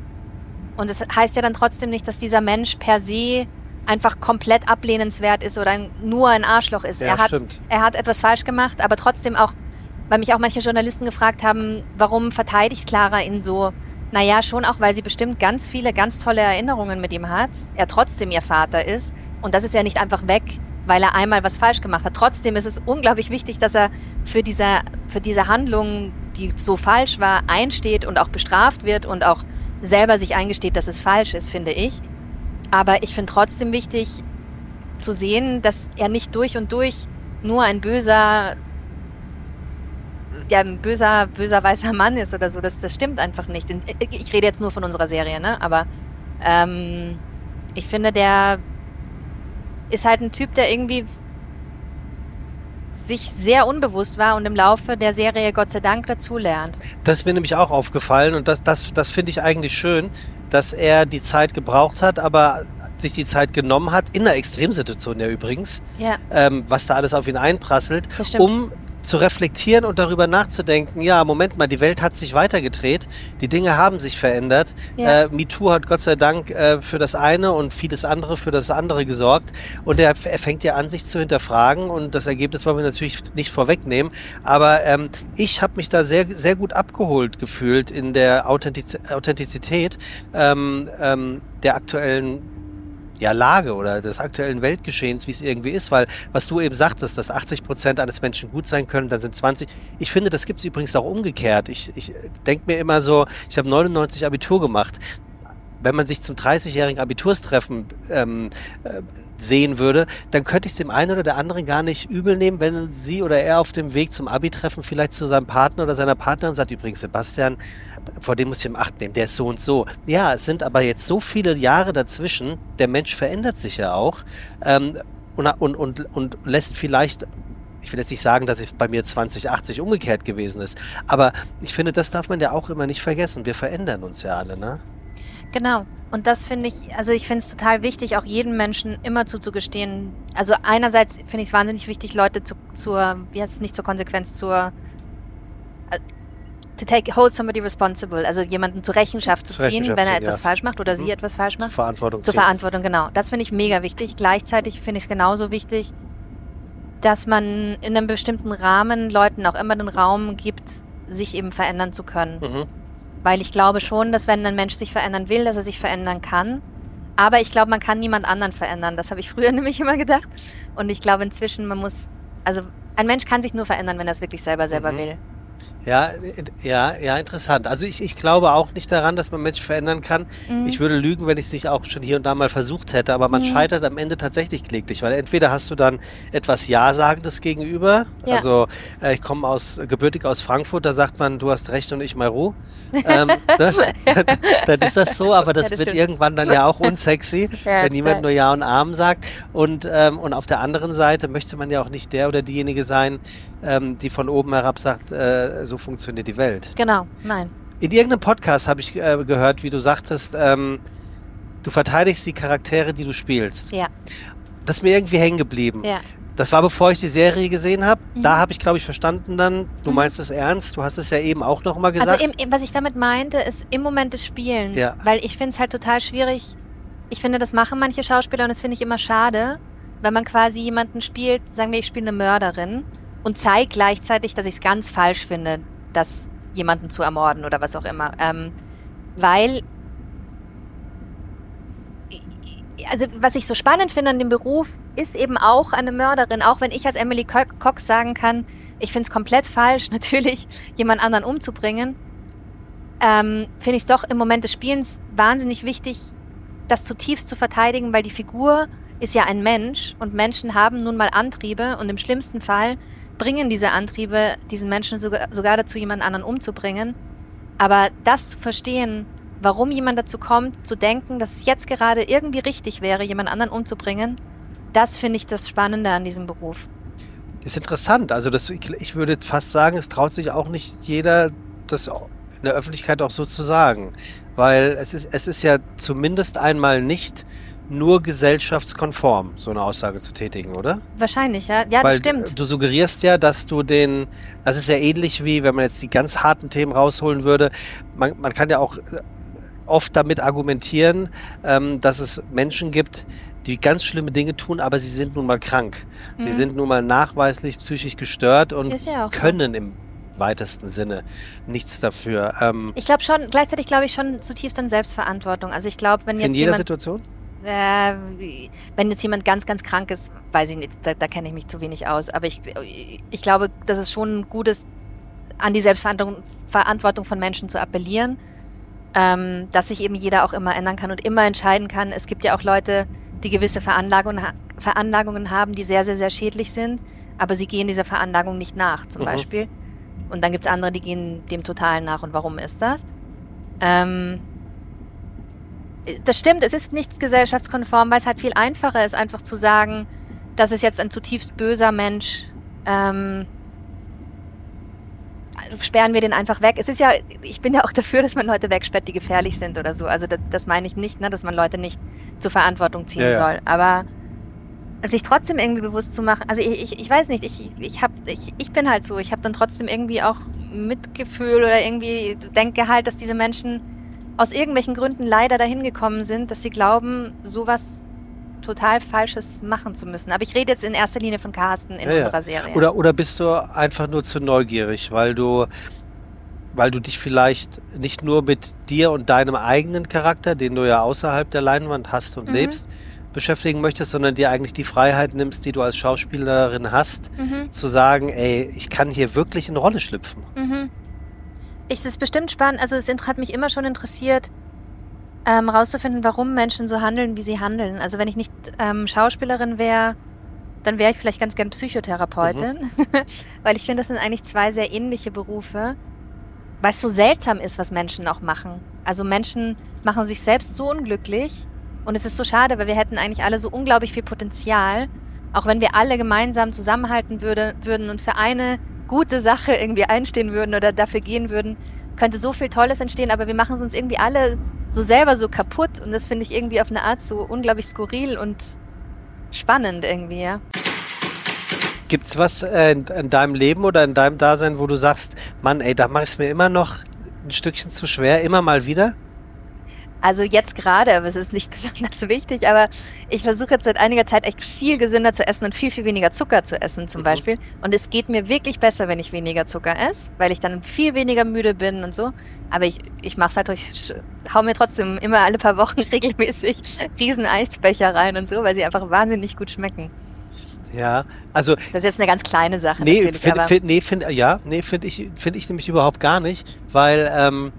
Und es das heißt ja dann trotzdem nicht, dass dieser Mensch per se einfach komplett ablehnenswert ist oder nur ein Arschloch ist. Ja, er, hat, stimmt. er hat etwas falsch gemacht, aber trotzdem auch, weil mich auch manche Journalisten gefragt haben, warum verteidigt Clara ihn so? Naja, schon auch, weil sie bestimmt ganz viele, ganz tolle Erinnerungen mit ihm hat. Er trotzdem ihr Vater ist. Und das ist ja nicht einfach weg, weil er einmal was falsch gemacht hat. Trotzdem ist es unglaublich wichtig, dass er für diese, für diese Handlung die so falsch war, einsteht und auch bestraft wird und auch selber sich eingesteht, dass es falsch ist, finde ich. Aber ich finde trotzdem wichtig zu sehen, dass er nicht durch und durch nur ein böser, ja, ein böser, böser weißer Mann ist oder so. Das, das stimmt einfach nicht. Ich rede jetzt nur von unserer Serie, ne? Aber ähm, ich finde, der ist halt ein Typ, der irgendwie sich sehr unbewusst war und im Laufe der Serie Gott sei Dank dazulernt. Das ist mir nämlich auch aufgefallen und das, das, das finde ich eigentlich schön, dass er die Zeit gebraucht hat, aber sich die Zeit genommen hat, in einer Extremsituation ja übrigens, ja. Ähm, was da alles auf ihn einprasselt, um zu reflektieren und darüber nachzudenken, ja, Moment mal, die Welt hat sich weitergedreht, die Dinge haben sich verändert. Ja. Äh, MeToo hat Gott sei Dank äh, für das eine und vieles andere für das andere gesorgt. Und er, er, fängt ja an, sich zu hinterfragen und das Ergebnis wollen wir natürlich nicht vorwegnehmen. Aber ähm, ich habe mich da sehr, sehr gut abgeholt gefühlt in der Authentiz Authentizität ähm, ähm, der aktuellen ja, Lage oder des aktuellen Weltgeschehens, wie es irgendwie ist, weil was du eben sagtest, dass 80 Prozent eines Menschen gut sein können, dann sind 20. Ich finde, das gibt es übrigens auch umgekehrt. Ich, ich denke mir immer so, ich habe 99 Abitur gemacht. Wenn man sich zum 30-jährigen Abiturstreffen ähm, äh, sehen würde, dann könnte ich es dem einen oder der anderen gar nicht übel nehmen, wenn sie oder er auf dem Weg zum Abi-Treffen vielleicht zu seinem Partner oder seiner Partnerin sagt, übrigens, Sebastian, vor dem muss ich im Acht nehmen, der ist so und so. Ja, es sind aber jetzt so viele Jahre dazwischen, der Mensch verändert sich ja auch ähm, und, und, und, und lässt vielleicht ich will jetzt nicht sagen, dass es bei mir 2080 umgekehrt gewesen ist, aber ich finde, das darf man ja auch immer nicht vergessen. Wir verändern uns ja alle, ne? Genau. Und das finde ich, also ich finde es total wichtig, auch jedem Menschen immer zuzugestehen. Also einerseits finde ich es wahnsinnig wichtig, Leute zu, zur, wie heißt es nicht zur Konsequenz, zur to take hold somebody responsible, also jemanden zur Rechenschaft zu ziehen, Rechenschaft wenn er etwas ja. falsch macht oder mhm. sie etwas falsch macht. Zur Verantwortung Zur ziehen. Verantwortung, genau. Das finde ich mega wichtig. Gleichzeitig finde ich es genauso wichtig, dass man in einem bestimmten Rahmen Leuten auch immer den Raum gibt, sich eben verändern zu können. Mhm. Weil ich glaube schon, dass wenn ein Mensch sich verändern will, dass er sich verändern kann. Aber ich glaube, man kann niemand anderen verändern. Das habe ich [laughs] früher nämlich immer gedacht. Und ich glaube inzwischen, man muss, also ein Mensch kann sich nur verändern, wenn er es wirklich selber selber mhm. will. Ja, ja, ja, interessant. Also ich, ich glaube auch nicht daran, dass man Menschen verändern kann. Mhm. Ich würde lügen, wenn ich es nicht auch schon hier und da mal versucht hätte, aber man mhm. scheitert am Ende tatsächlich kläglich, weil entweder hast du dann etwas Ja-Sagendes gegenüber, ja. also äh, ich komme aus gebürtig aus Frankfurt, da sagt man, du hast recht und ich mal Ruhe. [laughs] ähm, ne? [laughs] dann, ist das so, aber das ja, das wird stimmt. irgendwann dann ja auch unsexy, [laughs] ja, wenn niemand nur Ja und Arm sagt. Und, ähm, und auf der anderen Seite möchte man ja auch nicht der oder diejenige sein, ähm, die von oben herab sagt, äh, so funktioniert die Welt. Genau, nein. In irgendeinem Podcast habe ich äh, gehört, wie du sagtest, ähm, du verteidigst die Charaktere, die du spielst. Ja. Das ist mir irgendwie hängen geblieben. Ja. Das war bevor ich die Serie gesehen habe. Mhm. Da habe ich, glaube ich, verstanden dann, du mhm. meinst es ernst. Du hast es ja eben auch noch mal gesagt. Also im, was ich damit meinte, ist im Moment des Spielens. Ja. Weil ich finde es halt total schwierig. Ich finde, das machen manche Schauspieler und das finde ich immer schade, wenn man quasi jemanden spielt, sagen wir, ich spiele eine Mörderin und zeige gleichzeitig, dass ich es ganz falsch finde, das jemanden zu ermorden oder was auch immer. Ähm, weil, also was ich so spannend finde an dem Beruf, ist eben auch eine Mörderin, auch wenn ich als Emily Cox sagen kann, ich finde es komplett falsch, [laughs] natürlich jemand anderen umzubringen, ähm, finde ich es doch im Moment des Spielens wahnsinnig wichtig, das zutiefst zu verteidigen, weil die Figur ist ja ein Mensch und Menschen haben nun mal Antriebe und im schlimmsten Fall bringen diese Antriebe diesen Menschen sogar, sogar dazu, jemand anderen umzubringen. Aber das zu verstehen, warum jemand dazu kommt, zu denken, dass es jetzt gerade irgendwie richtig wäre, jemand anderen umzubringen, das finde ich das Spannende an diesem Beruf. Ist interessant. Also das, ich würde fast sagen, es traut sich auch nicht jeder, das in der Öffentlichkeit auch so zu sagen. Weil es ist, es ist ja zumindest einmal nicht nur gesellschaftskonform, so eine Aussage zu tätigen, oder? Wahrscheinlich, ja. Ja, Weil das stimmt. Du suggerierst ja, dass du den, das ist ja ähnlich wie, wenn man jetzt die ganz harten Themen rausholen würde, man, man kann ja auch oft damit argumentieren, ähm, dass es Menschen gibt, die ganz schlimme Dinge tun, aber sie sind nun mal krank. Mhm. Sie sind nun mal nachweislich psychisch gestört und ja können so. im weitesten Sinne nichts dafür. Ähm, ich glaube schon, gleichzeitig glaube ich schon zutiefst an Selbstverantwortung. Also ich glaube, wenn jetzt in jeder jemand, Situation? Äh, wenn jetzt jemand ganz, ganz krank ist, weiß ich nicht, da, da kenne ich mich zu wenig aus. Aber ich, ich glaube, dass es schon gut ist, an die Selbstverantwortung von Menschen zu appellieren, ähm, dass sich eben jeder auch immer ändern kann und immer entscheiden kann. Es gibt ja auch Leute, die gewisse Veranlagungen, Veranlagungen haben, die sehr, sehr, sehr schädlich sind, aber sie gehen dieser Veranlagung nicht nach, zum mhm. Beispiel. Und dann gibt es andere, die gehen dem Totalen nach. Und warum ist das? Ähm, das stimmt, es ist nicht gesellschaftskonform, weil es halt viel einfacher ist, einfach zu sagen, das ist jetzt ein zutiefst böser Mensch. Ähm, sperren wir den einfach weg. Es ist ja, ich bin ja auch dafür, dass man Leute wegsperrt, die gefährlich sind oder so. Also das, das meine ich nicht, ne, dass man Leute nicht zur Verantwortung ziehen ja, ja. soll. Aber sich trotzdem irgendwie bewusst zu machen, also ich, ich, ich weiß nicht, ich, ich, hab, ich, ich bin halt so, ich habe dann trotzdem irgendwie auch Mitgefühl oder irgendwie denke halt, dass diese Menschen aus irgendwelchen Gründen leider dahin gekommen sind, dass sie glauben, sowas total Falsches machen zu müssen. Aber ich rede jetzt in erster Linie von Carsten in ja, unserer Serie. Oder, oder bist du einfach nur zu neugierig, weil du, weil du dich vielleicht nicht nur mit dir und deinem eigenen Charakter, den du ja außerhalb der Leinwand hast und mhm. lebst, beschäftigen möchtest, sondern dir eigentlich die Freiheit nimmst, die du als Schauspielerin hast, mhm. zu sagen, ey, ich kann hier wirklich in Rolle schlüpfen. Mhm. Es ist bestimmt spannend, also es hat mich immer schon interessiert, ähm, rauszufinden, warum Menschen so handeln, wie sie handeln. Also wenn ich nicht ähm, Schauspielerin wäre, dann wäre ich vielleicht ganz gern Psychotherapeutin, mhm. [laughs] weil ich finde, das sind eigentlich zwei sehr ähnliche Berufe, weil es so seltsam ist, was Menschen auch machen. Also Menschen machen sich selbst so unglücklich und es ist so schade, weil wir hätten eigentlich alle so unglaublich viel Potenzial, auch wenn wir alle gemeinsam zusammenhalten würde, würden und für eine gute Sache irgendwie einstehen würden oder dafür gehen würden, könnte so viel Tolles entstehen, aber wir machen es uns irgendwie alle so selber so kaputt und das finde ich irgendwie auf eine Art so unglaublich skurril und spannend irgendwie, ja. Gibt's was äh, in, in, deinem Leben oder in deinem Dasein, wo du sagst, Mann, ey, da mach ich es mir immer noch ein Stückchen zu schwer, immer mal wieder? Also jetzt gerade, aber es ist nicht [laughs] besonders wichtig, aber ich versuche jetzt seit einiger Zeit echt viel gesünder zu essen und viel, viel weniger Zucker zu essen zum mhm. Beispiel. Und es geht mir wirklich besser, wenn ich weniger Zucker esse, weil ich dann viel weniger müde bin und so. Aber ich, ich mache es halt durch, hau mir trotzdem immer alle paar Wochen [laughs] regelmäßig riesen Eisbecher rein und so, weil sie einfach wahnsinnig gut schmecken. Ja, also. Das ist jetzt eine ganz kleine Sache. Nee, find, find, nee, find, ja, nee, finde ich, finde ich nämlich überhaupt gar nicht, weil ähm,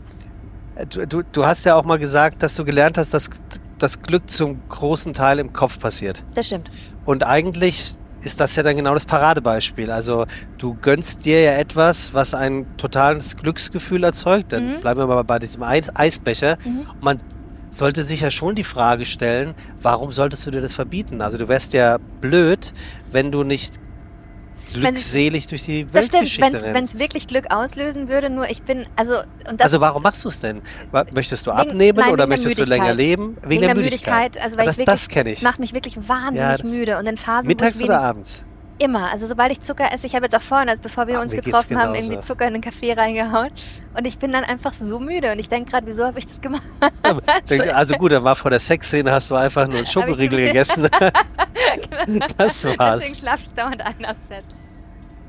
du, du, du hast ja auch mal gesagt, dass du gelernt hast, dass das Glück zum großen Teil im Kopf passiert. Das stimmt. Und eigentlich ist das ja dann genau das Paradebeispiel. Also du gönnst dir ja etwas, was ein totales Glücksgefühl erzeugt. Dann mhm. bleiben wir mal bei diesem Eis Eisbecher. Mhm. man sollte sich ja schon die Frage stellen, warum solltest du dir das verbieten? Also du wärst ja blöd, wenn du nicht glückselig durch die das Weltgeschichte stimmt, wenn es wirklich Glück auslösen würde, nur ich bin, also... Und also warum machst du es denn? Möchtest du wegen, abnehmen nein, oder möchtest du länger leben? Wegen, wegen der, Müdigkeit. Müdigkeit. Also weil das, ich wirklich, das kenne ich. Das macht mich wirklich wahnsinnig ja, müde und in Phasen, Mittags oder abends? Immer. Also sobald ich Zucker esse, ich habe jetzt auch vorhin, also bevor wir Ach, uns getroffen haben, irgendwie Zucker in den Kaffee reingehauen. Und ich bin dann einfach so müde und ich denke gerade, wieso habe ich das gemacht? [laughs] also gut, dann war vor der Sexszene, hast du einfach nur einen Schokoriegel gegessen. [laughs] genau. Das war's. Deswegen schlafe ich dauernd ein am Set.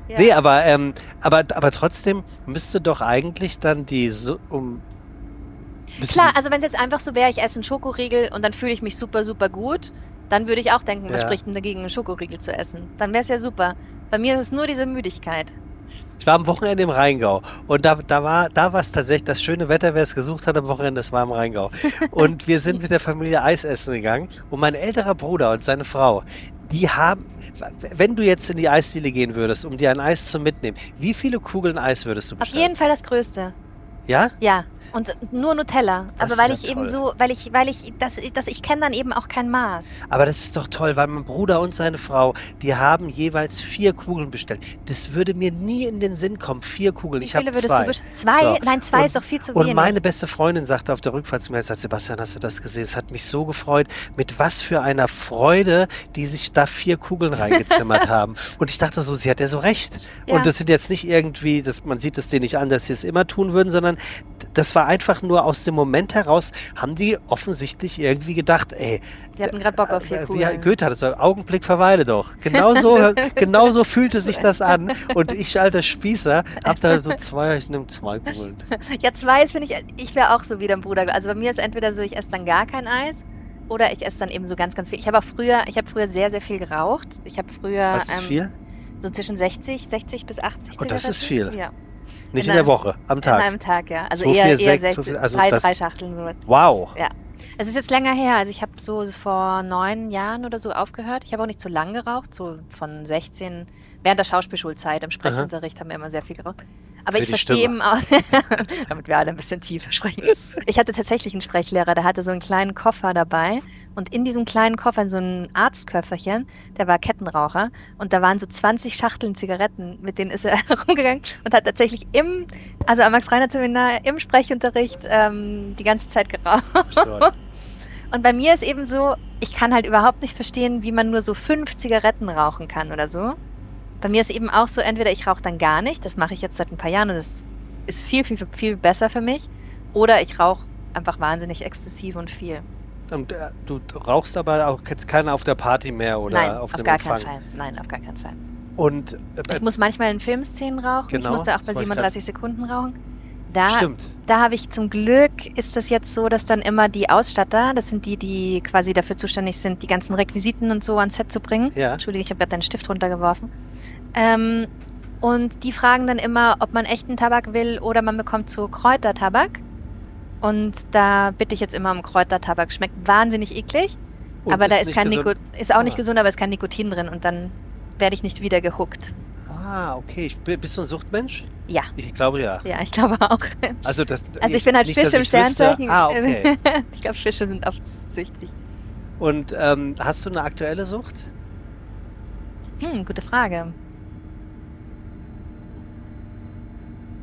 Ja. Nee, aber, ähm, aber, aber trotzdem müsste doch eigentlich dann die so, um Klar, also wenn es jetzt einfach so wäre, ich esse einen Schokoriegel und dann fühle ich mich super, super gut, dann würde ich auch denken, was ja. spricht denn dagegen, einen Schokoriegel zu essen? Dann wäre es ja super. Bei mir ist es nur diese Müdigkeit. Ich war am Wochenende im Rheingau und da, da war da war es tatsächlich das schöne Wetter, wer es gesucht hat am Wochenende, das war im Rheingau. Und wir sind mit der Familie Eis essen gegangen und mein älterer Bruder und seine Frau, die haben, wenn du jetzt in die Eisdiele gehen würdest, um dir ein Eis zu mitnehmen, wie viele Kugeln Eis würdest du bestellen? Auf jeden Fall das größte. Ja? Ja. Und nur Nutella. Das aber weil ich toll. eben so, weil ich, weil ich, das, das ich kenne dann eben auch kein Maß. Aber das ist doch toll, weil mein Bruder und seine Frau, die haben jeweils vier Kugeln bestellt. Das würde mir nie in den Sinn kommen. Vier Kugeln. Wie ich habe zwei. Zwei? So. Nein, zwei und, ist doch viel zu wenig. Und meine beste Freundin sagte auf der Rückfahrt zu mir, sagt, Sebastian, hast du das gesehen? Es hat mich so gefreut, mit was für einer Freude, die sich da vier Kugeln reingezimmert [laughs] haben. Und ich dachte so, sie hat ja so recht. Ja. Und das sind jetzt nicht irgendwie, das, man sieht es denen nicht an, dass sie es immer tun würden, sondern das war einfach nur aus dem Moment heraus, haben die offensichtlich irgendwie gedacht, ey. Die hatten gerade Bock auf vier Kugeln. Wie Goethe hat es gesagt, Augenblick verweile doch. Genauso, [laughs] genauso fühlte sich das an. Und ich, alter Spießer, hab da so zwei, ich nehme zwei Kugeln. Ja, zwei ist, finde ich, ich wäre auch so wie dein Bruder. Also bei mir ist entweder so, ich esse dann gar kein Eis oder ich esse dann eben so ganz, ganz viel. Ich habe auch früher, ich habe früher sehr, sehr viel geraucht. Ich habe früher. Was ist ähm, viel? So zwischen 60, 60 bis 80. Und oh, das ist viel. Ja. Nicht in, in der Woche, am Tag. An einem Tag, ja. Also 2, eher, 4, 6, eher 60, also drei, drei Schachteln sowas. Wow. Ja. Es ist jetzt länger her. Also ich habe so vor neun Jahren oder so aufgehört. Ich habe auch nicht so lang geraucht, so von 16, während der Schauspielschulzeit im Sprechunterricht Aha. haben wir immer sehr viel geraucht. Aber Für ich verstehe eben auch, [laughs] damit wir alle ein bisschen tiefer sprechen. Ich hatte tatsächlich einen Sprechlehrer, der hatte so einen kleinen Koffer dabei und in diesem kleinen Koffer so ein Arztköfferchen, der war Kettenraucher und da waren so 20 Schachteln Zigaretten, mit denen ist er [laughs] herumgegangen und hat tatsächlich im, also am Max-Reiner-Seminar im Sprechunterricht ähm, die ganze Zeit geraucht. Absurd. [laughs] Und bei mir ist eben so, ich kann halt überhaupt nicht verstehen, wie man nur so fünf Zigaretten rauchen kann oder so. Bei mir ist eben auch so, entweder ich rauche dann gar nicht, das mache ich jetzt seit ein paar Jahren und das ist viel, viel, viel besser für mich, oder ich rauche einfach wahnsinnig exzessiv und viel. Und äh, du rauchst aber auch jetzt keiner auf der Party mehr oder Nein, auf, auf dem gar Empfang? keinen Fall. Nein, auf gar keinen Fall. Und äh, ich muss manchmal in Filmszenen rauchen. Genau, ich musste auch bei 37 Sekunden rauchen. Da, Stimmt. Da habe ich zum Glück, ist das jetzt so, dass dann immer die Ausstatter, das sind die, die quasi dafür zuständig sind, die ganzen Requisiten und so ans Set zu bringen. Ja. Entschuldige, ich habe gerade deinen Stift runtergeworfen. Ähm, und die fragen dann immer, ob man echten Tabak will oder man bekommt so Kräutertabak. Und da bitte ich jetzt immer um Kräutertabak. Schmeckt wahnsinnig eklig, und aber da ist kein Nikotin, ist auch nicht ah. gesund, aber ist kein Nikotin drin und dann werde ich nicht wieder gehuckt. Ah, okay. Ich, bist du ein Suchtmensch? Ja. Ich glaube ja. Ja, ich glaube auch. Also, das, [laughs] also ich bin halt nicht, Fisch im Sternzeichen. Ah, okay. [laughs] ich glaube, Fische sind oft süchtig. Und ähm, hast du eine aktuelle Sucht? Hm, gute Frage. Hm,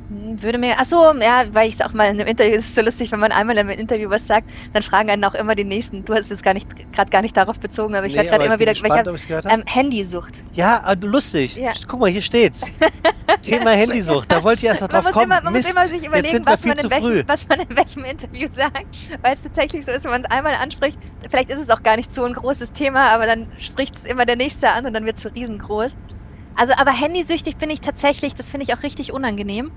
würde mir, ach so, ja, weil ich es auch mal in einem Interview, es ist so lustig, wenn man einmal in einem Interview was sagt, dann fragen einen auch immer die Nächsten. Du hast es gar nicht, gerade gar nicht darauf bezogen, aber ich nee, werde gerade immer wieder, gespannt, welcher, ähm, Handysucht. Ja, ah, lustig. Ja. Guck mal, hier steht's. [laughs] Thema Handysucht, da wollte ich erst noch drauf man kommen. Immer, man Mist, muss immer sich überlegen, was man, in welchem, was man in welchem Interview sagt, weil es tatsächlich so ist, wenn man es einmal anspricht, vielleicht ist es auch gar nicht so ein großes Thema, aber dann spricht es immer der Nächste an und dann wird es so riesengroß. Also, aber handysüchtig bin ich tatsächlich, das finde ich auch richtig unangenehm.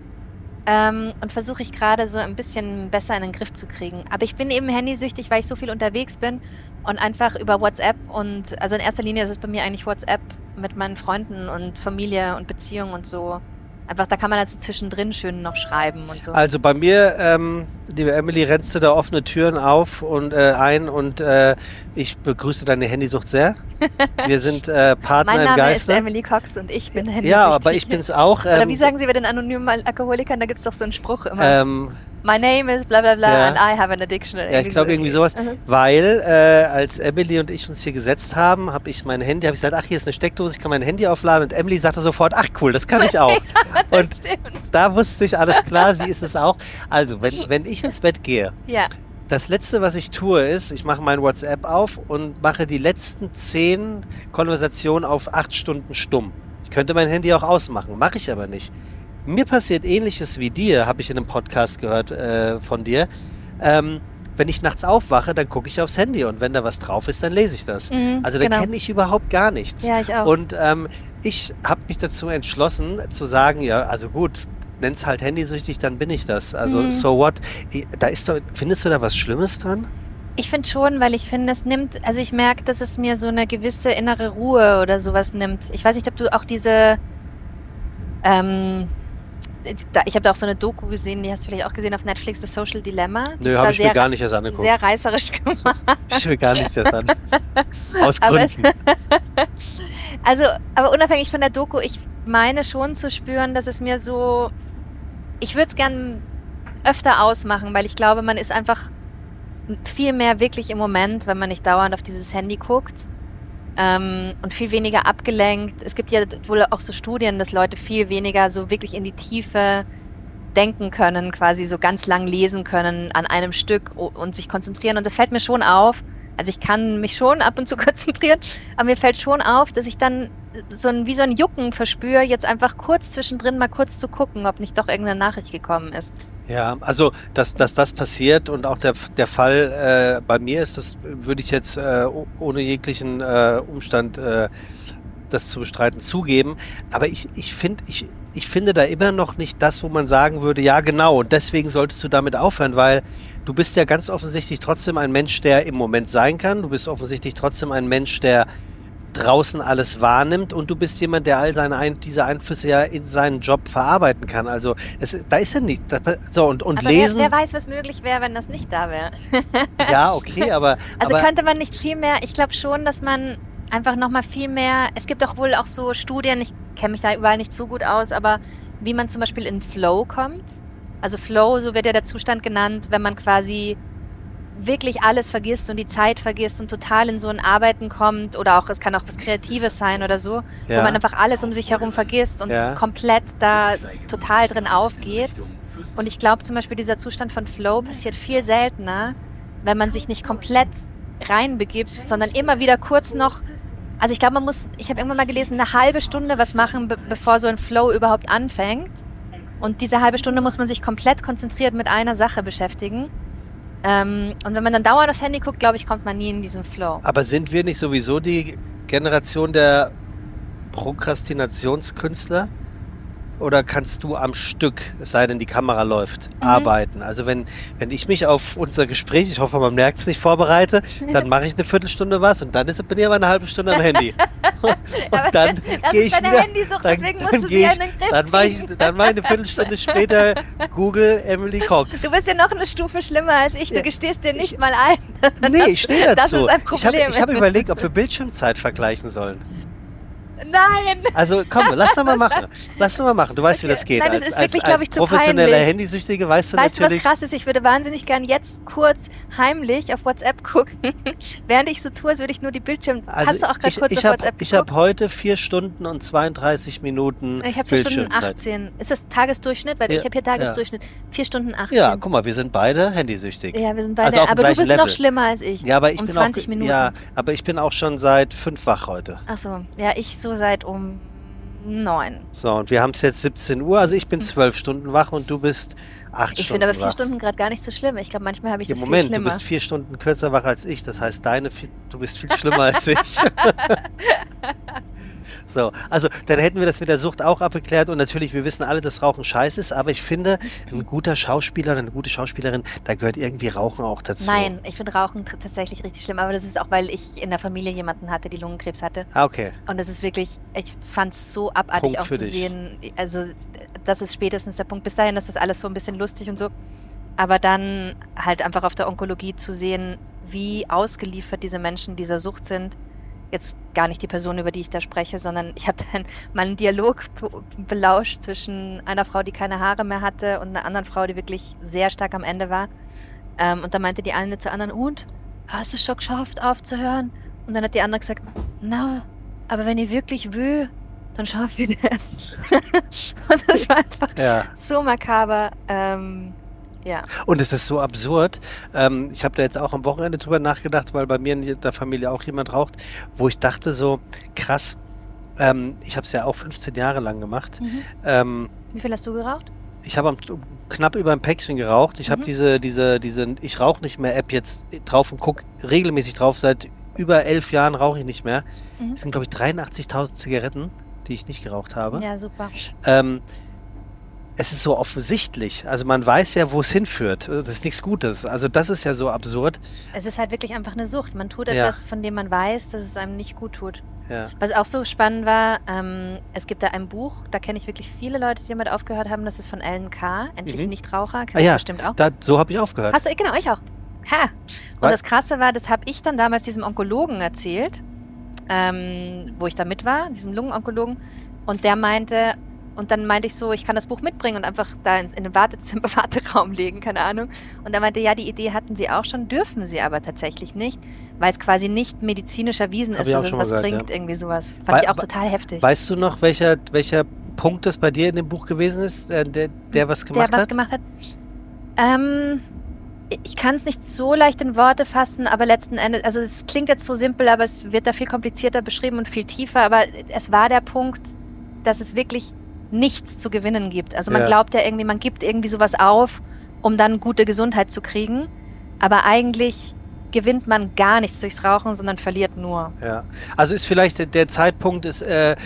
Ähm, und versuche ich gerade so ein bisschen besser in den Griff zu kriegen. Aber ich bin eben handysüchtig, weil ich so viel unterwegs bin und einfach über WhatsApp und also in erster Linie ist es bei mir eigentlich WhatsApp mit meinen Freunden und Familie und Beziehungen und so. Einfach, da kann man also zwischendrin schön noch schreiben und so. Also bei mir, ähm, liebe Emily, rennst du da offene Türen auf und äh, ein und äh, ich begrüße deine Handysucht sehr. [laughs] Wir sind äh, Partner mein Name im Geiste. ist Emily Cox und ich bin Handysüchtig. ja, aber ich bin's auch. [laughs] Oder ähm, wie sagen Sie bei den anonymen Alkoholikern? Da gibt es doch so einen Spruch immer. ähm, My name is bla bla bla Ja. and I have an addiction. Ja, ich glaube irgendwie sowas. Mhm. Weil äh, als Emily und ich uns hier gesetzt haben, habe ich mein Handy, habe ich gesagt, ach hier ist eine Steckdose, ich kann mein Handy aufladen und Emily sagte sofort, ach cool, das kann ich [laughs] auch. und Stimmt. da wusste ich, alles klar, sie ist es auch. Also, wenn, wenn ich ins Bett gehe, Ja. das letzte, was ich tue, ist, ich mache mein WhatsApp auf und mache die letzten zehn Konversationen auf acht Stunden stumm. Ich könnte mein Handy auch ausmachen, mache ich aber nicht. Mir passiert ähnliches wie dir, habe ich in einem Podcast gehört äh, von dir. Ähm, wenn ich nachts aufwache, dann gucke ich aufs Handy und wenn da was drauf ist, dann lese ich das. Mhm, also da genau. kenne ich überhaupt gar nichts. Ja, ich auch. Und ähm, ich habe mich dazu entschlossen zu sagen, ja, also gut, nenn's halt handysüchtig, dann bin ich das. Also Mhm. so what? Da ist doch, findest du da was Schlimmes dran? Ich finde schon, weil ich finde, es nimmt, also ich merke, dass es mir so eine gewisse innere Ruhe oder sowas nimmt. Ich weiß nicht, ob du auch diese, ähm, ich habe da auch so eine Doku gesehen, die hast du vielleicht auch gesehen auf Netflix, The Social Dilemma. Die Nö, habe ich mir gar nicht erst angeguckt. sehr reißerisch [laughs] gemacht. ich mir gar nicht erst an. [laughs] Aus Aber- Gründen. [laughs] Also, aber unabhängig von der Doku, ich meine schon zu spüren, dass es mir so, ich würde es gern öfter ausmachen, weil ich glaube, man ist einfach viel mehr wirklich im Moment, wenn man nicht dauernd auf dieses Handy guckt ähm, und viel weniger abgelenkt. Es gibt ja wohl auch so Studien, dass Leute viel weniger so wirklich in die Tiefe denken können, quasi so ganz lang lesen können an einem Stück und sich konzentrieren. Und das fällt mir schon auf. Also ich kann mich schon ab und zu [laughs] konzentrieren, aber mir fällt schon auf, dass ich dann so ein, wie so ein Jucken verspüre, jetzt einfach kurz zwischendrin mal kurz zu gucken, ob nicht doch irgendeine Nachricht gekommen ist. Ja, also dass, dass das passiert und auch der, der Fall äh, bei mir ist, das würde ich jetzt äh, ohne jeglichen äh, Umstand äh, das zu bestreiten zugeben. Aber ich, ich finde, ich, ich finde da immer noch nicht das, wo man sagen würde, ja genau, deswegen solltest du damit aufhören, weil du bist ja ganz offensichtlich trotzdem ein Mensch, der im Moment sein kann. Du bist offensichtlich trotzdem ein Mensch, der draußen alles wahrnimmt und du bist jemand, der all seine Ein diese Einflüsse ja in seinen Job verarbeiten kann. Also es, da ist ja nicht. Da, so und, und aber lesen. Wer, wer weiß, was möglich wäre, wenn das nicht da wäre. [laughs] ja, okay, [laughs] aber, Also aber könnte man nicht viel mehr, ich glaube schon, dass man einfach nochmal viel mehr, es gibt doch wohl auch so Studien, ich kenne mich da überall nicht so gut aus, aber wie man zum Beispiel in Flow kommt. Also Flow, so wird ja der Zustand genannt, wenn man quasi wirklich alles vergisst und die Zeit vergisst und total in so ein Arbeiten kommt oder auch, es kann auch was Kreatives sein oder so, wo Ja. man einfach alles um sich herum vergisst und Ja. komplett da total drin aufgeht. Und ich glaube zum Beispiel, dieser Zustand von Flow passiert viel seltener, wenn man sich nicht komplett reinbegibt, sondern immer wieder kurz noch. Also ich glaube, man muss, ich habe irgendwann mal gelesen, eine halbe Stunde was machen, be bevor so ein Flow überhaupt anfängt. Und diese halbe Stunde muss man sich komplett konzentriert mit einer Sache beschäftigen. Ähm, und wenn man dann dauernd aufs Handy guckt, glaube ich, kommt man nie in diesen Flow. aber sind wir nicht sowieso die Generation der Prokrastinationskünstler? Oder kannst du am Stück, es sei denn, die Kamera läuft, Mhm. arbeiten? Also wenn, wenn ich mich auf unser Gespräch, ich hoffe, man merkt es nicht, vorbereite, dann [laughs] mache ich eine Viertelstunde was und dann ist, bin ich aber eine halbe Stunde am Handy. [laughs] und dann das gehe ich wieder, Handysucht, dann, deswegen dann musst du sie ich, in den Griff dann mache ich, dann mache ich eine Viertelstunde später [laughs] Google Emily Cox. Du bist ja noch eine Stufe schlimmer als ich. Du Ja, gestehst dir nicht ich- mal ein. Nee, ich stehe Das dazu. ist ein ich habe Problem. ich hab überlegt, ob wir Bildschirmzeit vergleichen sollen. Nein! Also komm, lass doch mal [laughs] machen. Lass doch mal machen. Du weißt, wie Okay. das geht. Nein, das als ist als, wirklich, als glaub ich, zu professioneller. Handysüchtige weißt du Weißt du, was natürlich. krass ist? Ich würde wahnsinnig gern jetzt kurz heimlich auf WhatsApp [laughs] gucken, während ich so tue, als würde ich nur die Bildschirm. Also Hast du auch gerade kurz ich auf hab, WhatsApp Ich habe geguckt? heute vier Stunden und 32 Minuten Ich habe vier Stunden Bildschirmzeit. 18. Ist das Tagesdurchschnitt? Weil Ja, ich habe hier Tagesdurchschnitt. Vier Stunden 18. Ja, guck mal, wir sind beide handysüchtig. Ja, wir sind beide. Also aber du bist Level. noch schlimmer als ich. Ja, aber ich um bin 20 auch, Minuten. Ja, aber ich bin auch schon seit fünf wach heute. Ach so, ja, ich so seit um neun. So, und wir haben es jetzt 17 Uhr, also ich bin zwölf Stunden wach und du bist acht Ich Stunden finde aber vier wach. Stunden gerade gar nicht so schlimm. Ich glaube, manchmal habe ich Ja, das Moment, viel du schlimmer. bist vier Stunden kürzer wach als ich. Das heißt, deine, du bist viel schlimmer als ich. [laughs] [laughs] So, also dann hätten wir das mit der Sucht auch abgeklärt und natürlich, wir wissen alle, dass Rauchen scheiße ist, aber ich finde, ein guter Schauspieler oder eine gute Schauspielerin, da gehört irgendwie Rauchen auch dazu. Nein, ich finde Rauchen tatsächlich richtig schlimm, aber das ist auch, weil ich in der Familie jemanden hatte, die Lungenkrebs hatte. Ah, okay. Und das ist wirklich, ich fand es so abartig Punkt auch für zu dich. sehen. Also, das ist spätestens der Punkt. Bis dahin ist das alles so ein bisschen lustig und so. Aber dann halt einfach auf der Onkologie zu sehen, wie ausgeliefert diese Menschen dieser Sucht sind. Jetzt gar nicht die Person, über die ich da spreche, sondern ich habe dann [laughs] mal einen Dialog be belauscht zwischen einer Frau, die keine Haare mehr hatte und einer anderen Frau, die wirklich sehr stark am Ende war. Ähm, und da meinte die eine zur anderen, und? Hast du schon geschafft aufzuhören? Und dann hat die andere gesagt, na, aber wenn ihr wirklich will, dann schafft ihr das. [laughs] und das war einfach Ja. so makaber. Ähm, ja. Und es ist so absurd. Ähm, ich habe da jetzt auch am Wochenende drüber nachgedacht, weil bei mir in der Familie auch jemand raucht, wo ich dachte so, krass, ähm, ich habe es ja auch 15 Jahre lang gemacht. Mhm. Ähm, Wie viel hast du geraucht? ich habe knapp über ein Päckchen geraucht. Ich habe Mhm. diese, diese, diese Ich rauche nicht mehr App jetzt drauf und gucke regelmäßig drauf. Seit über elf Jahren rauche ich nicht mehr. Mhm. Es sind, glaube ich, 83.000 Zigaretten, die ich nicht geraucht habe. Ja, super. Ähm, es ist so offensichtlich. Also man weiß ja, wo es hinführt. Das ist nichts Gutes. Also das ist ja so absurd. Es ist halt wirklich einfach eine Sucht. Man tut Ja. etwas, von dem man weiß, dass es einem nicht gut tut. Ja. Was auch so spannend war, ähm, es gibt da ein Buch, da kenne ich wirklich viele Leute, die damit aufgehört haben. Das ist von Ellen K., Endlich Mhm. Nichtraucher. Kennst Ah du ja, bestimmt auch. Da, so habe ich aufgehört. Hast du, genau, ich auch. Ha! Und Was? das Krasse war, das habe ich dann damals diesem Onkologen erzählt, ähm, wo ich da mit war, diesem Lungenonkologen. Und der meinte, und dann meinte ich so, ich kann das Buch mitbringen und einfach da in, in den Wartezimmer, [laughs] Warteraum legen, keine Ahnung. Und er meinte, ja, die Idee hatten sie auch schon, dürfen sie aber tatsächlich nicht, weil es quasi nicht medizinisch erwiesen ist, dass es was gehört, bringt, ja. irgendwie sowas. Fand Wei- ich auch total heftig. Weißt du noch, welcher, welcher Punkt das bei dir in dem Buch gewesen ist, äh, der, der was gemacht der was hat? gemacht hat. Ähm, ich kann es nicht so leicht in Worte fassen, aber letzten Endes, also es klingt jetzt so simpel, aber es wird da viel komplizierter beschrieben und viel tiefer, aber es war der Punkt, dass es wirklich nichts zu gewinnen gibt. Also man Ja. glaubt ja irgendwie, man gibt irgendwie sowas auf, um dann gute Gesundheit zu kriegen, aber eigentlich gewinnt man gar nichts durchs Rauchen, sondern verliert nur. Ja. Also ist vielleicht der, Zeitpunkt, ist, äh,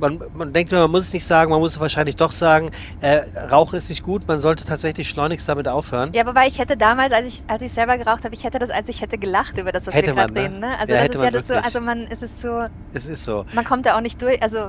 man, man denkt immer, man muss es nicht sagen, man muss es wahrscheinlich doch sagen, äh, Rauchen ist nicht gut, man sollte tatsächlich schleunigst damit aufhören. Ja, wobei ich hätte damals, als ich, als ich selber geraucht habe, ich hätte das, als ich hätte gelacht über das, was Hätte wir gerade ne? reden. Ne? Also Ja, das ist ja das so, also man, es ist so, Es ist so. man kommt da auch nicht durch, also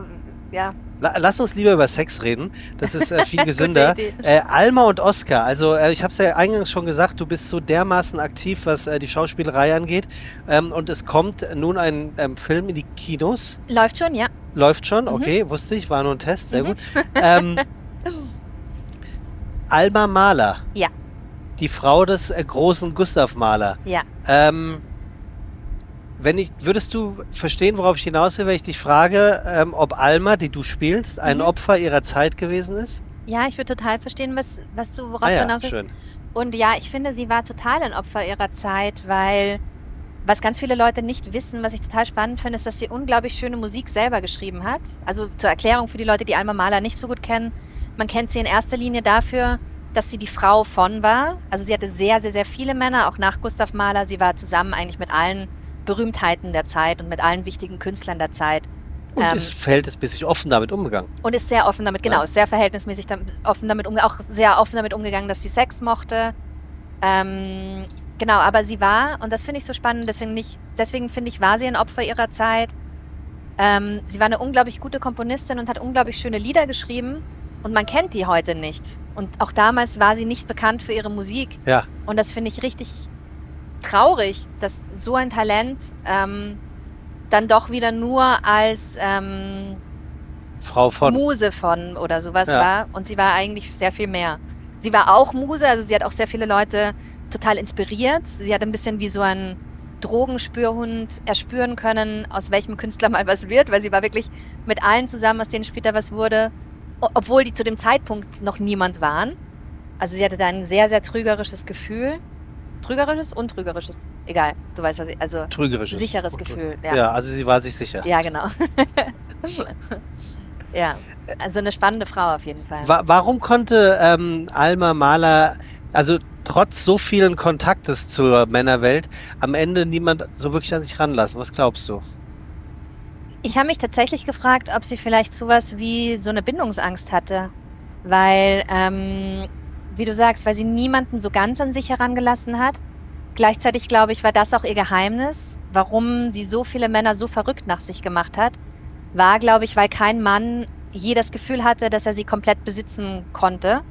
ja. La lass uns lieber über Sex reden. Das ist äh, viel [laughs] gesünder. Äh, Alma und Oscar, also äh, ich habe es ja eingangs schon gesagt, du bist so dermaßen aktiv, was äh, die Schauspielerei angeht. Ähm, und es kommt nun ein ähm, Film in die Kinos. Läuft schon, ja. Läuft schon, Mhm. okay, wusste ich, war nur ein Test, sehr Mhm. gut. Ähm, [laughs] Alma Mahler. Ja. Die Frau des äh, großen Gustav Mahler. Ja. Ähm, wenn ich, würdest du verstehen, worauf ich hinaus will, wenn ich dich frage, ähm, ob Alma, die du spielst, ein Mhm. Opfer ihrer Zeit gewesen ist? Ja, ich würde total verstehen, was, was du, worauf ah du ja, hinaus willst. schön. Und ja, ich finde, sie war total ein Opfer ihrer Zeit, weil was ganz viele Leute nicht wissen, was ich total spannend finde, ist, dass sie unglaublich schöne Musik selber geschrieben hat. Also zur Erklärung für die Leute, die Alma Mahler nicht so gut kennen. Man kennt sie in erster Linie dafür, dass sie die Frau von war. Also sie hatte sehr, sehr, sehr viele Männer, auch nach Gustav Mahler. Sie war zusammen eigentlich mit allen Berühmtheiten der Zeit und mit allen wichtigen Künstlern der Zeit. Und Ähm, ist verhältnismäßig offen damit umgegangen. Und ist sehr offen damit, genau, Ja. ist sehr verhältnismäßig dam- offen damit umgegangen, auch sehr offen damit umgegangen, dass sie Sex mochte. Ähm, genau, aber sie war, und das finde ich so spannend, deswegen nicht, deswegen finde ich, war sie ein Opfer ihrer Zeit. Ähm, sie war eine unglaublich gute Komponistin und hat unglaublich schöne Lieder geschrieben. Und man kennt die heute nicht. Und auch damals war sie nicht bekannt für ihre Musik. Ja. Und das finde ich richtig traurig, dass so ein Talent ähm, dann doch wieder nur als ähm, Frau von. Muse von oder sowas Ja. war. Und sie war eigentlich sehr viel mehr. Sie war auch Muse, also sie hat auch sehr viele Leute total inspiriert. Sie hat ein bisschen wie so ein Drogenspürhund erspüren können, aus welchem Künstler mal was wird, weil sie war wirklich mit allen zusammen, aus denen später was wurde, obwohl die zu dem Zeitpunkt noch niemand waren. Also sie hatte da ein sehr, sehr trügerisches Gefühl. Trügerisches und trügerisches. Egal, du weißt, was ich, also Trügerisches. sicheres Gefühl. Ja. Ja, also sie war sich sicher. ja genau. [laughs] ja, also eine spannende Frau auf jeden Fall. Wa warum konnte ähm, Alma Mahler, also trotz so vielen Kontaktes zur Männerwelt, am Ende niemand so wirklich an sich ranlassen? Was glaubst du? Ich habe mich tatsächlich gefragt, ob sie vielleicht sowas wie so eine Bindungsangst hatte. Weil, ähm, wie du sagst, weil sie niemanden so ganz an sich herangelassen hat. Gleichzeitig, glaube ich, war das auch ihr Geheimnis, warum sie so viele Männer so verrückt nach sich gemacht hat. War, glaube ich, weil kein Mann je das Gefühl hatte, dass er sie komplett besitzen konnte.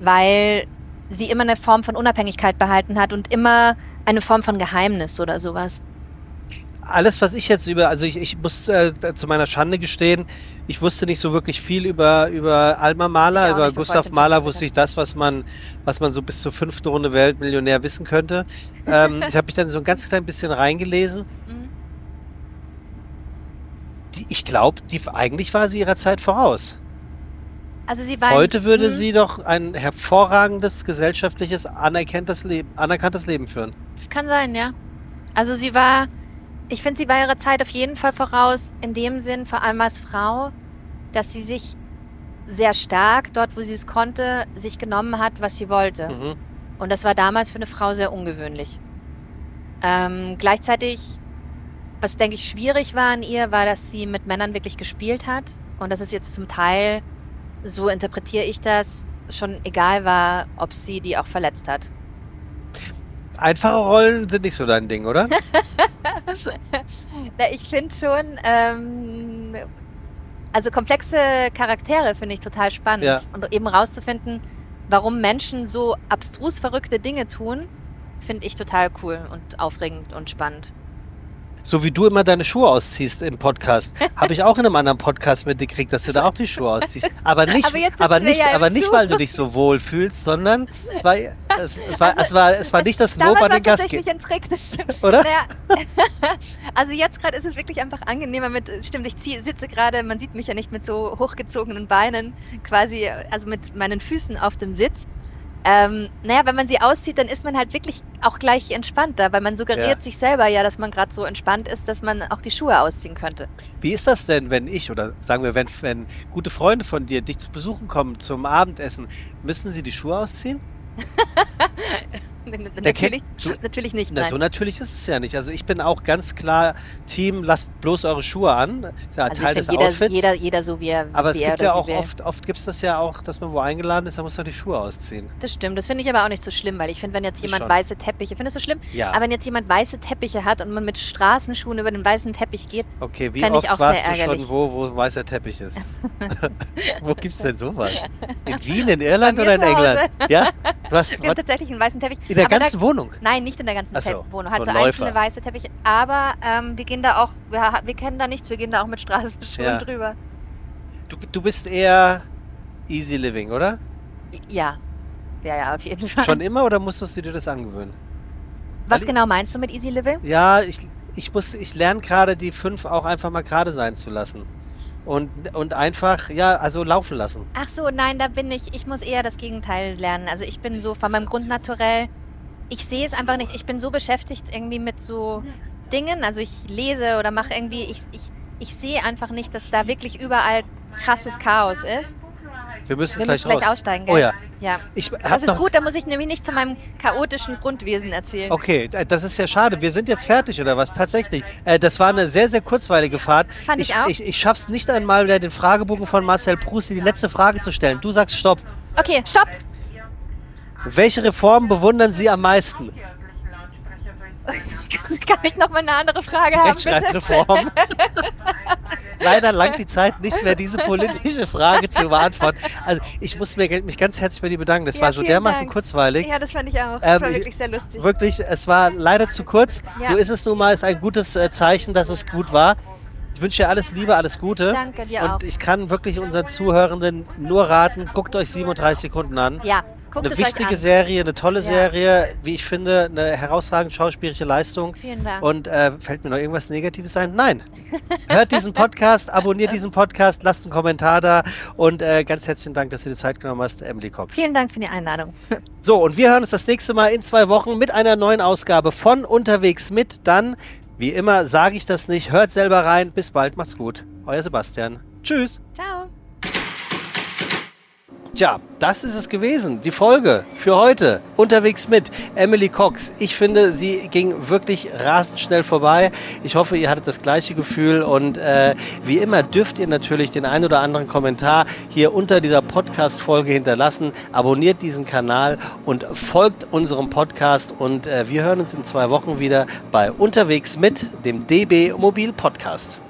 Weil sie immer eine Form von Unabhängigkeit behalten hat und immer eine Form von Geheimnis oder sowas. Alles, was ich jetzt über, also ich, ich muss äh, zu meiner Schande gestehen, ich wusste nicht so wirklich viel über, über Alma Mahler, über Gustav Mahler wusste ich das, was man, was man so bis zur fünften Runde Weltmillionär wissen könnte. ähm, [laughs] ich habe mich dann so ein ganz klein bisschen reingelesen. Mhm. Die, ich glaube, eigentlich war sie ihrer Zeit voraus. Also sie war Heute würde sie doch ein hervorragendes gesellschaftliches anerkanntes Leben, anerkanntes Leben führen. Das kann sein, ja. Also sie war, ich finde, sie war ihrer Zeit auf jeden Fall voraus, in dem Sinn, vor allem als Frau, dass sie sich sehr stark, dort wo sie es konnte, sich genommen hat, was sie wollte. Mhm. Und das war damals für eine Frau sehr ungewöhnlich. Ähm, gleichzeitig, was denke ich schwierig war an ihr, war, dass sie mit Männern wirklich gespielt hat. Und das ist jetzt zum Teil so interpretiere ich das, schon egal war, ob sie die auch verletzt hat. Einfache Rollen sind nicht so dein Ding, oder? [laughs] [laughs] ich finde schon, ähm, also komplexe Charaktere finde ich total spannend. Ja. Und eben rauszufinden, warum Menschen so abstrus verrückte Dinge tun, finde ich total cool und aufregend und spannend so wie du immer deine Schuhe ausziehst im Podcast, [laughs] habe ich auch in einem anderen Podcast mitgekriegt, dass du da auch die Schuhe ausziehst. Aber nicht, aber, aber nicht, ja aber nicht, weil du dich so wohl fühlst, sondern es war, es, es war, also, es war, es war nicht das Lob an den Gast. Das ist ein Trick, das stimmt. Oder? Naja, [laughs] also jetzt gerade ist es wirklich einfach angenehmer mit, stimmt, ich ziehe, sitze gerade, man sieht mich ja nicht mit so hochgezogenen Beinen, quasi, also mit meinen Füßen auf dem Sitz. Ähm, naja, wenn man sie auszieht, dann ist man halt wirklich auch gleich entspannter, weil man suggeriert ja. sich selber ja, dass man gerade so entspannt ist, dass man auch die Schuhe ausziehen könnte. Wie ist das denn, wenn ich oder sagen wir, wenn, wenn gute Freunde von dir dich zu besuchen kommen zum Abendessen, müssen sie die Schuhe ausziehen? [laughs] [laughs] natürlich, du, natürlich nicht. Na, so natürlich ist es ja nicht. Also ich bin auch ganz klar Team, lasst bloß eure Schuhe an. Ja also Teil des jeder, Outfits. Jeder, jeder so wie er Aber es gibt ja auch oft, oft gibt es das ja auch, dass man wo eingeladen ist, da muss man die Schuhe ausziehen. Das stimmt. Das finde ich aber auch nicht so schlimm, weil ich finde, wenn jetzt jemand Schon. weiße Teppiche, findest du schlimm? Ja. Aber wenn jetzt jemand weiße Teppiche hat und man mit Straßenschuhen über den weißen Teppich geht, okay, wie oft ich auch warst sehr du schon wo, wo weißer Teppich ist? [laughs] [laughs] wo gibt es denn sowas? In Wien, in Irland oder in England? Ja? Du hast, Wir haben tatsächlich einen weißen Teppich. In der ganzen da, Wohnung? Nein, nicht in der ganzen so, Wohnung. Halt so, so einzelne weiße Teppiche. Aber ähm, wir gehen da auch, wir, wir, kennen da nichts, wir gehen da auch mit Straßenschuhen ja. drüber. Du, du bist eher easy living, oder? Ja. Ja, ja, auf jeden Fall. Schon immer oder musstest du dir das angewöhnen? Was Weil genau meinst du mit easy living? Ja, ich, ich, ich lerne gerade die fünf auch einfach mal gerade sein zu lassen und, und einfach, ja, also laufen lassen. Ach so, nein, da bin ich, ich muss eher das Gegenteil lernen. Also ich bin so von meinem Grundnaturell ich sehe es einfach nicht. Ich bin so beschäftigt irgendwie mit so Dingen. Also ich lese oder mache irgendwie, ich, ich, ich sehe einfach nicht, dass da wirklich überall krasses Chaos ist. Wir müssen, Wir gleich, müssen gleich aussteigen, gell? Oh ja. ja. Ich das ist gut, da muss ich nämlich nicht von meinem chaotischen Grundwesen erzählen. Okay, äh, das ist ja schade. Wir sind jetzt fertig, oder was? Tatsächlich. Äh, das war eine sehr, sehr kurzweilige Fahrt. Fand ich, ich auch. Ich, ich schaff's nicht einmal, den Fragebogen von Marcel Proust die letzte Frage zu stellen. Du sagst Stopp. Okay, Stopp. Welche Reform bewundern Sie am meisten? [laughs] Kann ich noch mal eine andere Frage haben, Rechtschreibreform. [laughs] Leider langt die Zeit nicht mehr, diese politische Frage zu beantworten. Also ich muss mich ganz herzlich bei dir bedanken. Das ja, war so dermaßen Dank. kurzweilig. Ja, das fand ich auch. Das ähm, war wirklich sehr lustig. Wirklich, es war leider zu kurz. Ja. So ist es nun mal. Es ist ein gutes äh, Zeichen, dass es gut war. Ich wünsche dir alles Liebe, alles Gute. Danke dir Und auch. ich kann wirklich unseren Zuhörenden nur raten, guckt euch 37 Sekunden an. Ja. Guckt eine wichtige Serie, eine tolle ja. Serie, wie ich finde, eine herausragende schauspielerische Leistung. Vielen Dank. Und äh, fällt mir noch irgendwas Negatives ein? Nein. Hört diesen Podcast, abonniert diesen Podcast, lasst einen Kommentar da und äh, ganz herzlichen Dank, dass du dir Zeit genommen hast, Emily Cox. Vielen Dank für die Einladung. [laughs] So, und wir hören uns das nächste Mal in zwei Wochen mit einer neuen Ausgabe von Unterwegs mit. Dann, wie immer, sage ich das nicht. Hört selber rein. Bis bald, macht's gut. Euer Sebastian. Tschüss. Ciao. Tja, das ist es gewesen. Die Folge für heute. Unterwegs mit Emily Cox. Ich finde, sie ging wirklich rasend schnell vorbei. Ich hoffe, ihr hattet das gleiche Gefühl. Und äh, wie immer dürft ihr natürlich den ein oder anderen Kommentar hier unter dieser Podcast-Folge hinterlassen. Abonniert diesen Kanal und folgt unserem Podcast. Und äh, wir hören uns in zwei Wochen wieder bei Unterwegs mit dem DB Mobil Podcast.